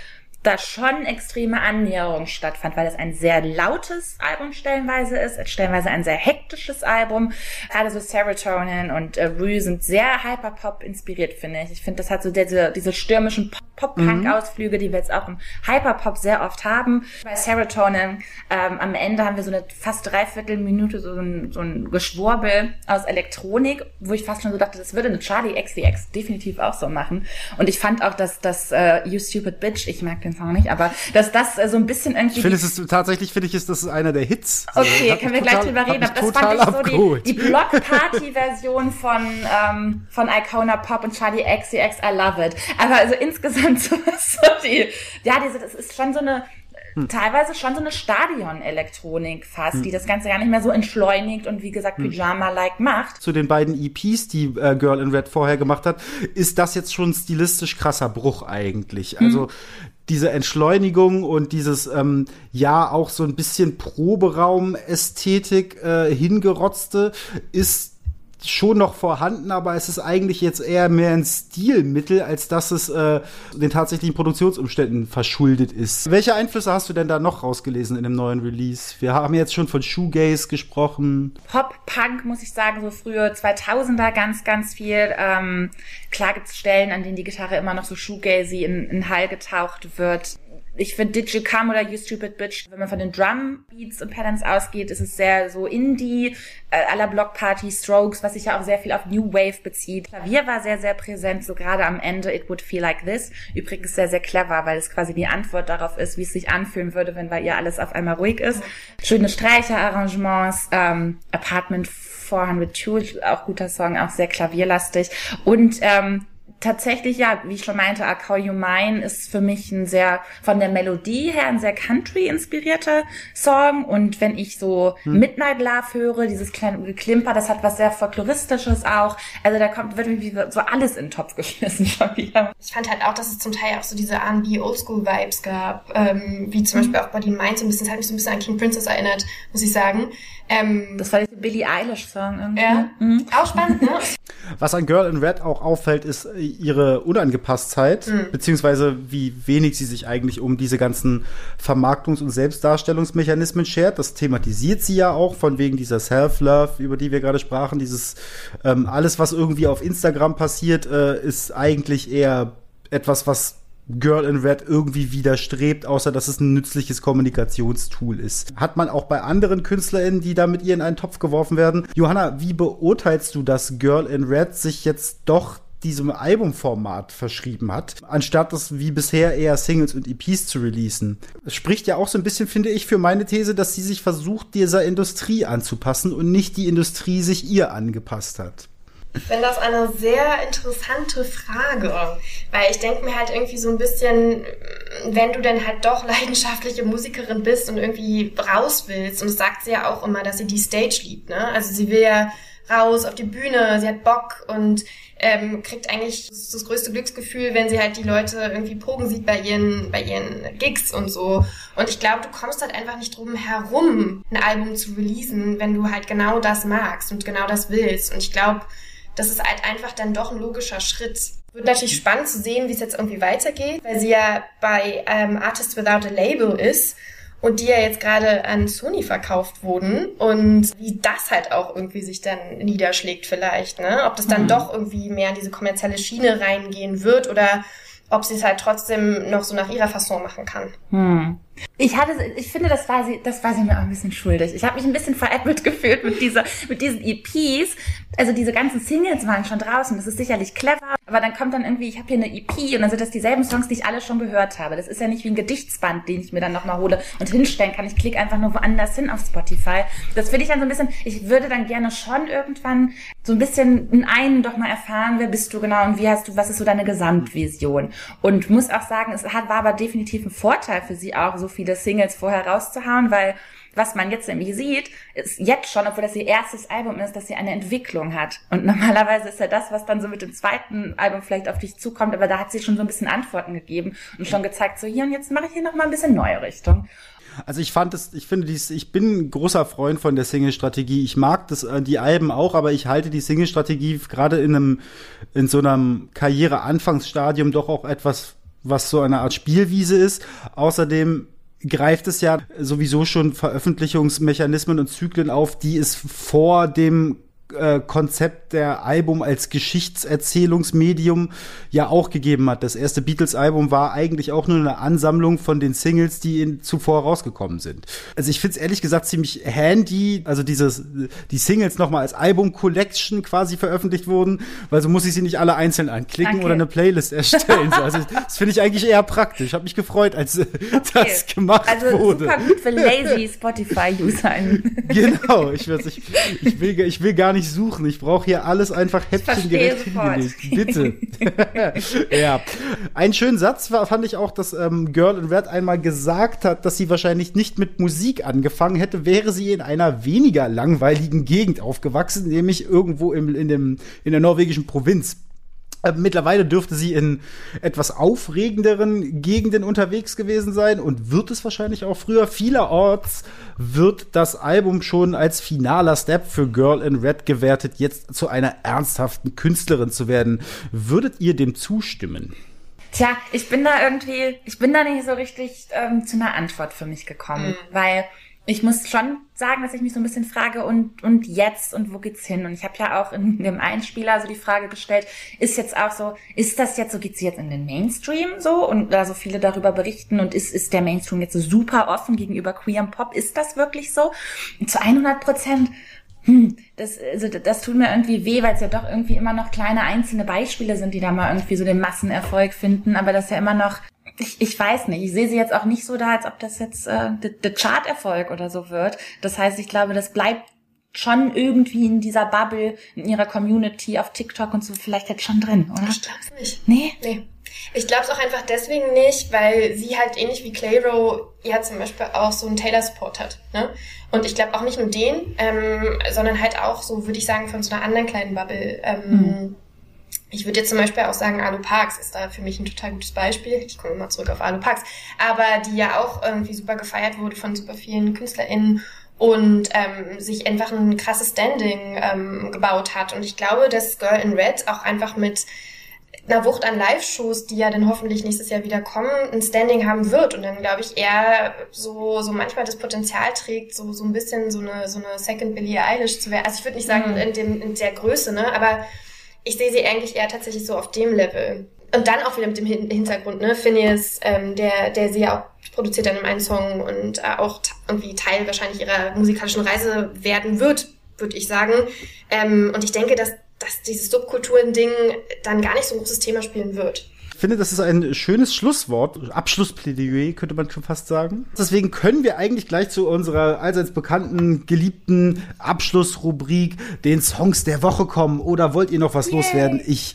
da schon extreme Annäherung stattfand, weil es ein sehr lautes Album stellenweise ist, stellenweise ein sehr hektisches Album. Gerade so Serotonin und äh, Rue sind sehr Hyperpop inspiriert, finde ich. Ich finde, das hat so diese, diese stürmischen Pop-Punk-Ausflüge, die wir jetzt auch im Hyperpop sehr oft haben. Bei Serotonin ähm, am Ende haben wir so eine fast dreiviertel Minute so ein, so ein Geschwurbel aus Elektronik, wo ich fast schon so dachte, das würde eine Charlie XVX definitiv auch so machen. Und ich fand auch, dass das äh, You Stupid Bitch, ich mag den Song nicht, aber dass das äh, so ein bisschen irgendwie. Ich finde, es ist tatsächlich, finde ich, ist das einer der Hits. Okay, also, können wir total, gleich drüber reden. Aber das fand ich so die, die Block-Party-Version von, ähm, von Icona Pop und Charlie XCX, I love it. Aber also insgesamt so, so die, ja, diese, das ist schon so eine, hm. teilweise schon so eine Stadion-Elektronik fast, hm. die das Ganze gar nicht mehr so entschleunigt und wie gesagt hm. Pyjama-like macht. Zu den beiden EPs, die äh, Girl in Red vorher gemacht hat, ist das jetzt schon stilistisch krasser Bruch eigentlich. Hm. Also diese Entschleunigung und dieses ähm, ja auch so ein bisschen Proberaum-Ästhetik äh, hingerotzte ist schon noch vorhanden, aber es ist eigentlich jetzt eher mehr ein Stilmittel, als dass es äh, den tatsächlichen Produktionsumständen verschuldet ist. Welche Einflüsse hast du denn da noch rausgelesen in dem neuen Release? Wir haben jetzt schon von Shoegaze gesprochen. Pop, Punk, muss ich sagen, so frühe 2000er ganz, ganz viel. Ähm, klar gibt es Stellen, an denen die Gitarre immer noch so Shoegazy in, in Hall getaucht wird ich finde Did You Come oder You Stupid Bitch, wenn man von den Drum Beats und Patterns ausgeht, ist es sehr so Indie, äh, aller Block Party, Strokes, was sich ja auch sehr viel auf New Wave bezieht. Klavier war sehr, sehr präsent, so gerade am Ende It Would Feel Like This. Übrigens sehr, sehr clever, weil es quasi die Antwort darauf ist, wie es sich anfühlen würde, wenn bei ihr alles auf einmal ruhig ist. Schöne Streicherarrangements, ähm, Apartment 402, auch guter Song, auch sehr klavierlastig und ähm, tatsächlich, ja, wie ich schon meinte, I Call You Mine ist für mich ein sehr, von der Melodie her, ein sehr Country-inspirierter Song. Und wenn ich so hm. Midnight Love höre, dieses kleine Geklimper, das hat was sehr Folkloristisches auch. Also da kommt, wird irgendwie so alles in den Topf geschmissen schon wieder. Ich fand halt auch, dass es zum Teil auch so diese R&B Oldschool-Vibes gab, ähm, wie zum mhm. Beispiel auch Body Mind so ein bisschen, das hat mich so ein bisschen an King Princess erinnert, muss ich sagen. Ähm, das war der Billie Eilish-Song irgendwie. Ja, mhm. auch spannend, ne? Was an Girl in Red auch auffällt, ist ihre Unangepasstheit, mhm. beziehungsweise wie wenig sie sich eigentlich um diese ganzen Vermarktungs- und Selbstdarstellungsmechanismen schert. Das thematisiert sie ja auch, von wegen dieser Self-Love, über die wir gerade sprachen. Dieses ähm, alles, was irgendwie auf Instagram passiert, äh, ist eigentlich eher etwas, was Girl in Red irgendwie widerstrebt, außer dass es ein nützliches Kommunikationstool ist. Hat man auch bei anderen KünstlerInnen, die da mit ihr in einen Topf geworfen werden. Johanna, wie beurteilst du, dass Girl in Red sich jetzt doch diesem Albumformat verschrieben hat, anstatt das wie bisher eher Singles und EPs zu releasen. Es spricht ja auch so ein bisschen, finde ich, für meine These, dass sie sich versucht, dieser Industrie anzupassen und nicht die Industrie sich ihr angepasst hat. Ich finde das eine sehr interessante Frage, weil ich denke mir halt irgendwie so ein bisschen, wenn du denn halt doch leidenschaftliche Musikerin bist und irgendwie raus willst, und das sagt sie ja auch immer, dass sie die Stage liebt, ne? Also sie will ja raus auf die Bühne, sie hat Bock und ähm, kriegt eigentlich das, größte Glücksgefühl, wenn sie halt die Leute irgendwie pogen sieht bei ihren, bei ihren Gigs und so. Und ich glaube, du kommst halt einfach nicht drum herum, ein Album zu releasen, wenn du halt genau das magst und genau das willst. Und ich glaube, das ist halt einfach dann doch ein logischer Schritt. Wird natürlich spannend zu sehen, wie es jetzt irgendwie weitergeht, weil sie ja bei ähm, Artists Without a Label ist und die ja jetzt gerade an Sony verkauft wurden und wie das halt auch irgendwie sich dann niederschlägt vielleicht, ne? Ob das dann mhm. doch irgendwie mehr in diese kommerzielle Schiene reingehen wird oder ob sie es halt trotzdem noch so nach ihrer Fasson machen kann. Hm. Ich hatte, ich finde, das war sie, das war sie mir auch ein bisschen schuldig. Ich habe mich ein bisschen veräppelt gefühlt mit dieser, mit diesen EPs. Also diese ganzen Singles waren schon draußen. Das ist sicherlich clever. Aber dann kommt dann irgendwie, ich habe hier eine EP und dann sind das dieselben Songs, die ich alle schon gehört habe. Das ist ja nicht wie ein Gedichtsband, den ich mir dann nochmal hole und hinstellen kann. Ich klicke einfach nur woanders hin auf Spotify. Das finde ich dann so ein bisschen, ich würde dann gerne schon irgendwann so ein bisschen in einen doch mal erfahren, wer bist du genau und wie hast du, was ist so deine Gesamtvision? Und muss auch sagen, es hat, war aber definitiv ein Vorteil für sie auch, so viele Singles vorher rauszuhauen, weil was man jetzt nämlich sieht, ist jetzt schon, obwohl das ihr erstes Album ist, dass sie eine Entwicklung hat. Und normalerweise ist ja das, was dann so mit dem zweiten Album vielleicht auf dich zukommt, aber da hat sie schon so ein bisschen Antworten gegeben und schon gezeigt, so hier und jetzt mache ich hier noch mal ein bisschen neue Richtung. Also ich fand es, ich finde dies, ich bin ein großer Freund von der Single-Strategie. Ich mag das, äh, die Alben auch, aber ich halte die Single-Strategie gerade in einem, in so einem Karriere-Anfangsstadium doch auch etwas, was so eine Art Spielwiese ist. Außerdem greift es ja sowieso schon Veröffentlichungsmechanismen und Zyklen auf, die es vor dem äh, Konzept der Album als Geschichtserzählungsmedium ja auch gegeben hat. Das erste Beatles-Album war eigentlich auch nur eine Ansammlung von den Singles, die in, zuvor rausgekommen sind. Also ich finde es ehrlich gesagt ziemlich handy, also dieses, die Singles nochmal als Album-Collection quasi veröffentlicht wurden, weil so muss ich sie nicht alle einzeln anklicken okay. oder eine Playlist erstellen. also das finde ich eigentlich eher praktisch. Ich habe mich gefreut, als okay. das gemacht also wurde. Also super gut für lazy Spotify-User. genau, ich, ich, ich, will, ich will gar nicht suchen. Ich brauche hier alles einfach häppchengerecht hingelegt. Bitte. ja. Einen schönen Satz war, fand ich auch, dass ähm, Girl in Red einmal gesagt hat, dass sie wahrscheinlich nicht mit Musik angefangen hätte, wäre sie in einer weniger langweiligen Gegend aufgewachsen, nämlich irgendwo im, in, dem, in der norwegischen Provinz. Äh, mittlerweile dürfte sie in etwas aufregenderen Gegenden unterwegs gewesen sein und wird es wahrscheinlich auch früher. Vielerorts wird das Album schon als finaler Step für Girl in Red gewertet, jetzt zu einer ernsthaften Künstlerin zu werden. Würdet ihr dem zustimmen? Tja, ich bin da irgendwie, ich bin da nicht so richtig ähm, zu einer Antwort für mich gekommen, mhm. weil ich muss schon sagen, dass ich mich so ein bisschen frage und und jetzt und wo geht's hin? Und ich habe ja auch in dem Einspieler so die Frage gestellt, ist jetzt auch so, ist das jetzt so, geht's jetzt in den Mainstream so und da so viele darüber berichten und ist ist der Mainstream jetzt so super offen gegenüber Queer Pop? Ist das wirklich so? Und zu 100 Prozent hm, das, also das tut mir irgendwie weh, weil es ja doch irgendwie immer noch kleine einzelne Beispiele sind, die da mal irgendwie so den Massenerfolg finden, aber das ja immer noch ich, ich weiß nicht, ich sehe sie jetzt auch nicht so da, als ob das jetzt äh, der Chart-Erfolg oder so wird. Das heißt, ich glaube, das bleibt schon irgendwie in dieser Bubble, in ihrer Community auf TikTok und so vielleicht jetzt schon drin, oder? Ich glaub's nicht. Nee? Nee. Ich glaube es auch einfach deswegen nicht, weil sie halt ähnlich wie Clayro ja zum Beispiel auch so einen Taylor-Support hat. Ne? Und ich glaube auch nicht nur den, ähm, sondern halt auch so, würde ich sagen, von so einer anderen kleinen Bubble. Ähm, mhm. Ich würde jetzt zum Beispiel auch sagen, Alu Parks ist da für mich ein total gutes Beispiel. Ich komme immer zurück auf Alu Parks. Aber die ja auch irgendwie super gefeiert wurde von super vielen KünstlerInnen und ähm, sich einfach ein krasses Standing ähm, gebaut hat. Und ich glaube, dass Girl in Red auch einfach mit einer Wucht an Live-Shows, die ja dann hoffentlich nächstes Jahr wieder kommen, ein Standing haben wird und dann glaube ich eher so so manchmal das Potenzial trägt, so so ein bisschen so eine so eine Second Billie Eilish zu werden. Also ich würde nicht sagen mhm. in dem in der Größe, ne, aber ich sehe sie eigentlich eher tatsächlich so auf dem Level. Und dann auch wieder mit dem Hintergrund, ne, Phineas, ähm, der der sie ja auch produziert dann im einen Song und äh, auch irgendwie Teil wahrscheinlich ihrer musikalischen Reise werden wird, würde ich sagen. Ähm, und ich denke, dass dass dieses Subkulturen-Ding dann gar nicht so ein großes Thema spielen wird. Ich finde, das ist ein schönes Schlusswort, Abschlussplädoyer, könnte man schon fast sagen. Deswegen können wir eigentlich gleich zu unserer allseits bekannten, geliebten Abschlussrubrik, den Songs der Woche kommen. Oder wollt ihr noch was Yay. loswerden? Ich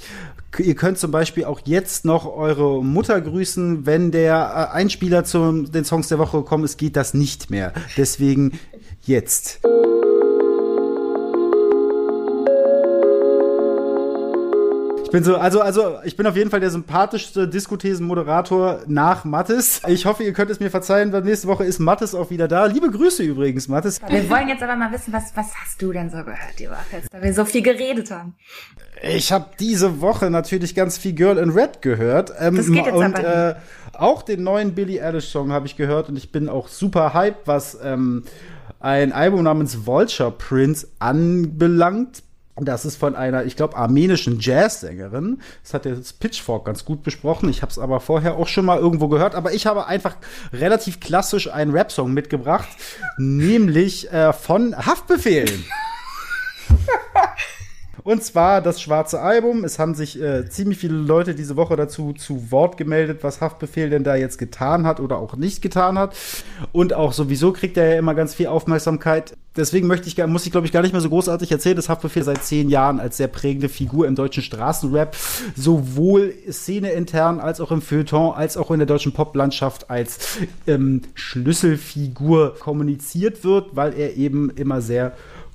Ihr könnt zum Beispiel auch jetzt noch eure Mutter grüßen. Wenn der äh, Einspieler zu den Songs der Woche gekommen ist, geht das nicht mehr. Deswegen jetzt. Ich bin so, also, also, ich bin auf jeden Fall der sympathischste Diskothesen-Moderator nach Mattes. Ich hoffe, ihr könnt es mir verzeihen, weil nächste Woche ist Mattes auch wieder da. Liebe Grüße übrigens, Mattes. Wir wollen jetzt aber mal wissen, was, was hast du denn so gehört die Woche, da wir so viel geredet haben? Ich habe diese Woche natürlich ganz viel Girl in Red gehört. Ähm, das geht jetzt und aber äh, auch den neuen Billie Eilish Song habe ich gehört und ich bin auch super hyped, was ähm, ein Album namens Vulture Prince anbelangt das ist von einer, ich glaube, armenischen Jazzsängerin. Das hat jetzt Pitchfork ganz gut besprochen. Ich habe es aber vorher auch schon mal irgendwo gehört. Aber ich habe einfach relativ klassisch einen Rap-Song mitgebracht, nämlich äh, von Haftbefehlen. Und zwar das schwarze Album. Es haben sich äh, ziemlich viele Leute diese Woche dazu zu Wort gemeldet, was Haftbefehl denn da jetzt getan hat oder auch nicht getan hat. Und auch sowieso kriegt er ja immer ganz viel Aufmerksamkeit. Deswegen möchte ich, muss ich glaube ich gar nicht mehr so großartig erzählen, dass Haftbefehl seit zehn Jahren als sehr prägende Figur im deutschen Straßenrap sowohl szeneintern als auch im Feuilleton als auch in der deutschen Poplandschaft als ähm, Schlüsselfigur kommuniziert wird, weil er eben immer sehr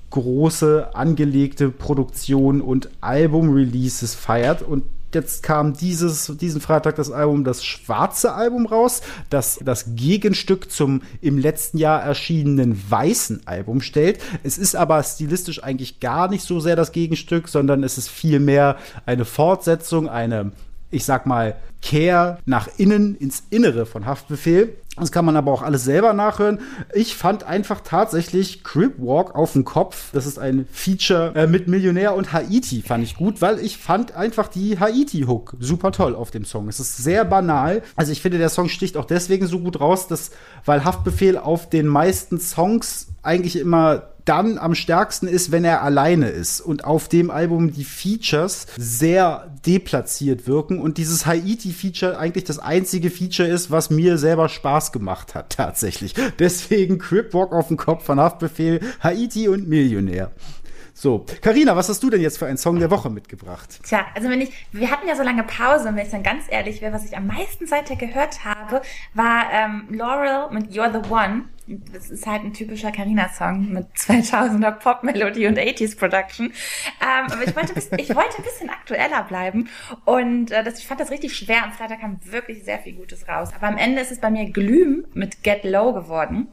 große angelegte Produktion und Album-Releases feiert. Und jetzt kam dieses, diesen Freitag das Album, das schwarze Album raus, das das Gegenstück zum im letzten Jahr erschienenen weißen Album stellt. Es ist aber stilistisch eigentlich gar nicht so sehr das Gegenstück, sondern es ist vielmehr eine Fortsetzung, eine ich sag mal, Kehr nach innen ins Innere von Haftbefehl. Das kann man aber auch alles selber nachhören. Ich fand einfach tatsächlich Crip Walk auf dem Kopf. Das ist ein Feature äh, mit Millionär und Haiti, fand ich gut, weil ich fand einfach die Haiti-Hook super toll auf dem Song. Es ist sehr banal. Also ich finde, der Song sticht auch deswegen so gut raus, dass, weil Haftbefehl auf den meisten Songs eigentlich immer dann am stärksten ist, wenn er alleine ist und auf dem Album die Features sehr deplatziert wirken und dieses Haiti-Feature eigentlich das einzige Feature ist, was mir selber Spaß gemacht hat, tatsächlich. Deswegen Crip Walk auf den Kopf von Haftbefehl, Haiti und Millionär. So, Karina, was hast du denn jetzt für einen Song der Woche mitgebracht? Tja, also wenn ich, wir hatten ja so lange Pause und wenn ich dann ganz ehrlich wäre, was ich am meisten seither gehört habe, war ähm, Laurel mit You're the One. Das ist halt ein typischer Carina-Song mit 2000er Pop-Melodie und 80s Production. Ähm, aber ich wollte, ein bisschen, ich wollte ein bisschen aktueller bleiben und äh, das, ich fand das richtig schwer. Am Freitag kam wirklich sehr viel Gutes raus. Aber am Ende ist es bei mir Glüm mit Get Low geworden.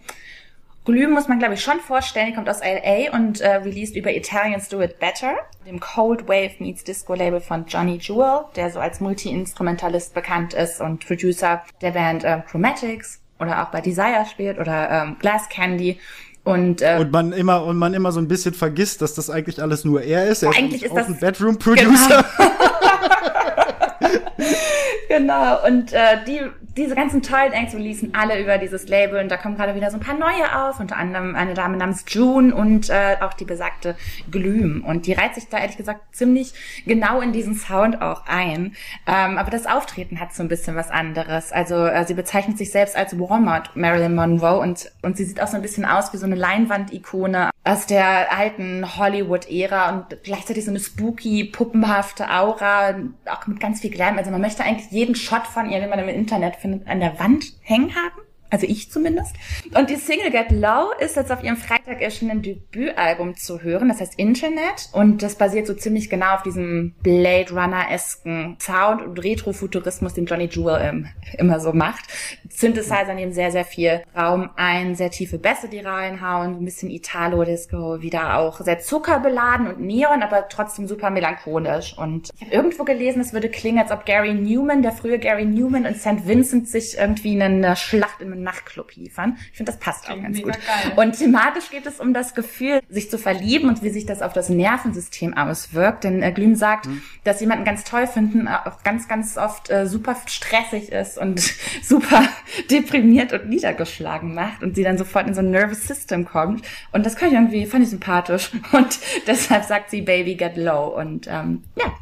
Glühen muss man, glaube ich, schon vorstellen. Die kommt aus LA und äh, released über Italians Do It Better, dem Cold Wave Meets Disco Label von Johnny Jewel, der so als Multi-Instrumentalist bekannt ist und Producer der Band äh, Chromatics oder auch bei Desire spielt oder ähm, Glass Candy. Und, äh, und man immer und man immer so ein bisschen vergisst, dass das eigentlich alles nur er ist. Er eigentlich ist, ist das ein Bedroom Producer. Genau. genau. Und äh, die diese ganzen tollen Acts releasen alle über dieses Label und da kommen gerade wieder so ein paar neue auf, unter anderem eine Dame namens June und äh, auch die besagte Glüm. Und die reiht sich da ehrlich gesagt ziemlich genau in diesen Sound auch ein. Ähm, aber das Auftreten hat so ein bisschen was anderes. Also äh, sie bezeichnet sich selbst als Walmart Marilyn Monroe und, und sie sieht auch so ein bisschen aus wie so eine Leinwand-Ikone aus der alten Hollywood-Ära und gleichzeitig so eine spooky, puppenhafte Aura, auch mit ganz viel Glam. Also man möchte eigentlich jeden Shot von ihr, den man im Internet findet, an der Wand hängen haben. Also ich zumindest. Und die Single Get Low ist jetzt auf ihrem Freitag erschienenen Debütalbum zu hören, das heißt Internet. Und das basiert so ziemlich genau auf diesem Blade Runner-esken Sound und Retrofuturismus, den Johnny Jewel ähm, immer so macht. Synthesizer nehmen sehr, sehr viel Raum ein, sehr tiefe Bässe, die reinhauen, ein bisschen Italo-Disco, wieder auch sehr zuckerbeladen und Neon, aber trotzdem super melancholisch. Und ich habe irgendwo gelesen, es würde klingen, als ob Gary Newman, der frühe Gary Newman und St. Vincent sich irgendwie eine Schlacht in Nachtclub liefern. Ich finde, das passt auch ganz gut. Geil. Und thematisch geht es um das Gefühl, sich zu verlieben und wie sich das auf das Nervensystem auswirkt. Denn äh, Glüm sagt, mhm. dass jemanden ganz toll finden äh, auch ganz, ganz oft äh, super stressig ist und super deprimiert und niedergeschlagen macht und sie dann sofort in so ein Nervous System kommt. Und das kann ich irgendwie, fand ich sympathisch. Und deshalb sagt sie Baby Get Low. Und ähm, ja,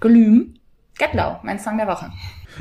Glüm, Get Low, mein Song der Woche.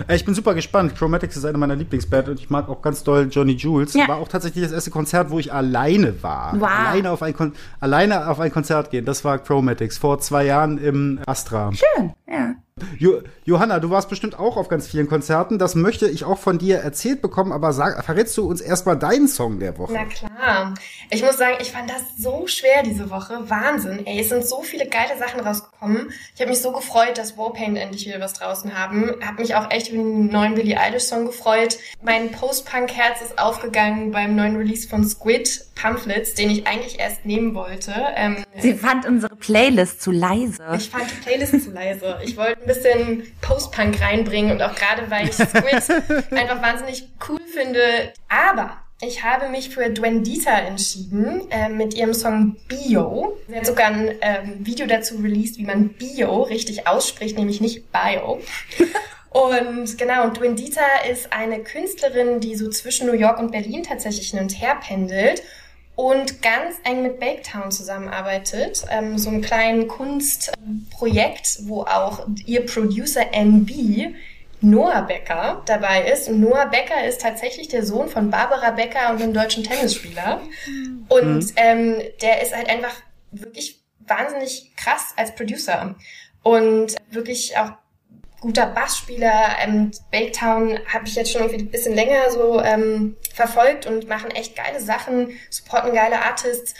Ich bin super gespannt. Chromatics ist eine meiner Lieblingsbands und ich mag auch ganz doll Johnny Jules. Ja. War auch tatsächlich das erste Konzert, wo ich alleine war. Wow. Alleine auf ein, Kon alleine auf ein Konzert gehen. Das war Chromatics vor zwei Jahren im Astra. Schön, ja. Jo Johanna, du warst bestimmt auch auf ganz vielen Konzerten. Das möchte ich auch von dir erzählt bekommen, aber sag, verrätst du uns erstmal deinen Song der Woche? Na klar. Ich muss sagen, ich fand das so schwer diese Woche. Wahnsinn. Ey, es sind so viele geile Sachen rausgekommen. Ich habe mich so gefreut, dass Warpaint endlich wieder was draußen haben. Hab mich auch echt über den neuen Billie Eilish Song gefreut. Mein Post-Punk-Herz ist aufgegangen beim neuen Release von Squid Pamphlets, den ich eigentlich erst nehmen wollte. Ähm, Sie fand unsere Playlist zu leise. Ich fand die Playlist zu leise. Ich wollte bisschen Post-Punk reinbringen und auch gerade, weil ich Squid einfach wahnsinnig cool finde. Aber ich habe mich für Dwendita entschieden äh, mit ihrem Song Bio. Sie hat sogar ein ähm, Video dazu released, wie man Bio richtig ausspricht, nämlich nicht Bio. Und genau, und Dwendita ist eine Künstlerin, die so zwischen New York und Berlin tatsächlich hin und her pendelt und ganz eng mit Baketown zusammenarbeitet. Ähm, so ein kleines Kunstprojekt, wo auch ihr Producer NB Noah Becker dabei ist. Und Noah Becker ist tatsächlich der Sohn von Barbara Becker und einem deutschen Tennisspieler. Und mhm. ähm, der ist halt einfach wirklich wahnsinnig krass als Producer. Und wirklich auch guter Bassspieler. Ähm, Baketown habe ich jetzt schon irgendwie ein bisschen länger so ähm, verfolgt und machen echt geile Sachen, supporten geile Artists.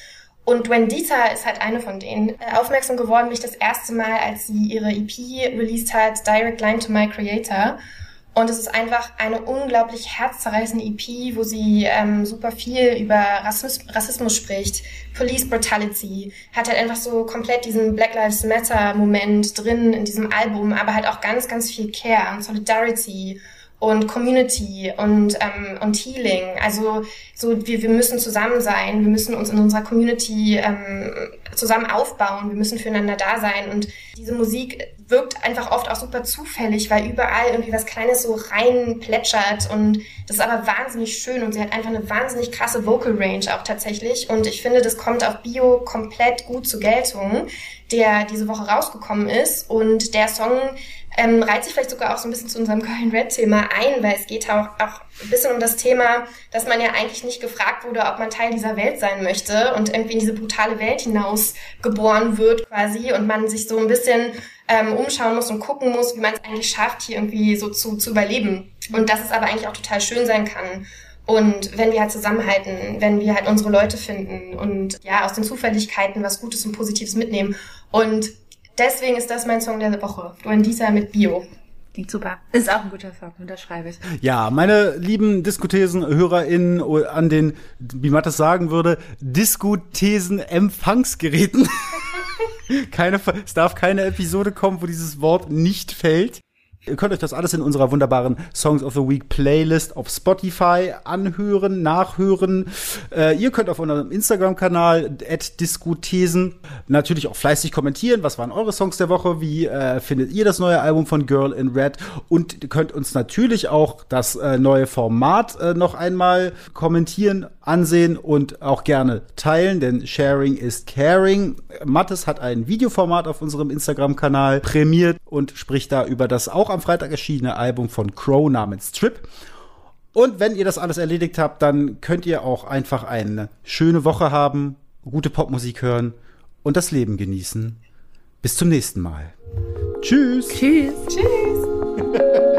Und Wendita ist halt eine von denen. Äh, aufmerksam geworden bin ich das erste Mal, als sie ihre EP released hat, Direct Line to My Creator. Und es ist einfach eine unglaublich herzzerreißende EP, wo sie ähm, super viel über Rassismus, Rassismus spricht, Police Brutality, hat halt einfach so komplett diesen Black Lives Matter Moment drin in diesem Album, aber halt auch ganz, ganz viel Care und Solidarity und Community und, ähm, und Healing. Also so wir, wir müssen zusammen sein, wir müssen uns in unserer Community ähm, zusammen aufbauen, wir müssen füreinander da sein. Und diese Musik wirkt einfach oft auch super zufällig, weil überall irgendwie was Kleines so rein plätschert und das ist aber wahnsinnig schön und sie hat einfach eine wahnsinnig krasse Vocal Range auch tatsächlich. Und ich finde, das kommt auf Bio komplett gut zur Geltung, der diese Woche rausgekommen ist. Und der Song ähm, reiht sich vielleicht sogar auch so ein bisschen zu unserem Köln Red Thema ein, weil es geht auch, auch ein bisschen um das Thema, dass man ja eigentlich nicht gefragt wurde, ob man Teil dieser Welt sein möchte und irgendwie in diese brutale Welt hinaus geboren wird quasi und man sich so ein bisschen ähm, umschauen muss und gucken muss, wie man es eigentlich schafft, hier irgendwie so zu, zu überleben. Und dass es aber eigentlich auch total schön sein kann. Und wenn wir halt zusammenhalten, wenn wir halt unsere Leute finden und ja, aus den Zufälligkeiten was Gutes und Positives mitnehmen. Und Deswegen ist das mein Song der Woche. Duan Dieser mit Bio. Klingt super. Ist auch ein guter Song, unterschreibe ich. Ja, meine lieben Diskuthesen-HörerInnen an den, wie man das sagen würde, Diskuthesen-Empfangsgeräten. keine, es darf keine Episode kommen, wo dieses Wort nicht fällt. Ihr könnt euch das alles in unserer wunderbaren Songs of the Week Playlist auf Spotify anhören, nachhören. Äh, ihr könnt auf unserem Instagram-Kanal diskuthesen natürlich auch fleißig kommentieren. Was waren eure Songs der Woche? Wie äh, findet ihr das neue Album von Girl in Red? Und ihr könnt uns natürlich auch das äh, neue Format äh, noch einmal kommentieren, ansehen und auch gerne teilen, denn Sharing ist Caring. Mattes hat ein Videoformat auf unserem Instagram-Kanal prämiert und spricht da über das auch am Freitag erschienene Album von Crow namens Trip. Und wenn ihr das alles erledigt habt, dann könnt ihr auch einfach eine schöne Woche haben, gute Popmusik hören und das Leben genießen. Bis zum nächsten Mal. Tschüss. Tschüss. Tschüss.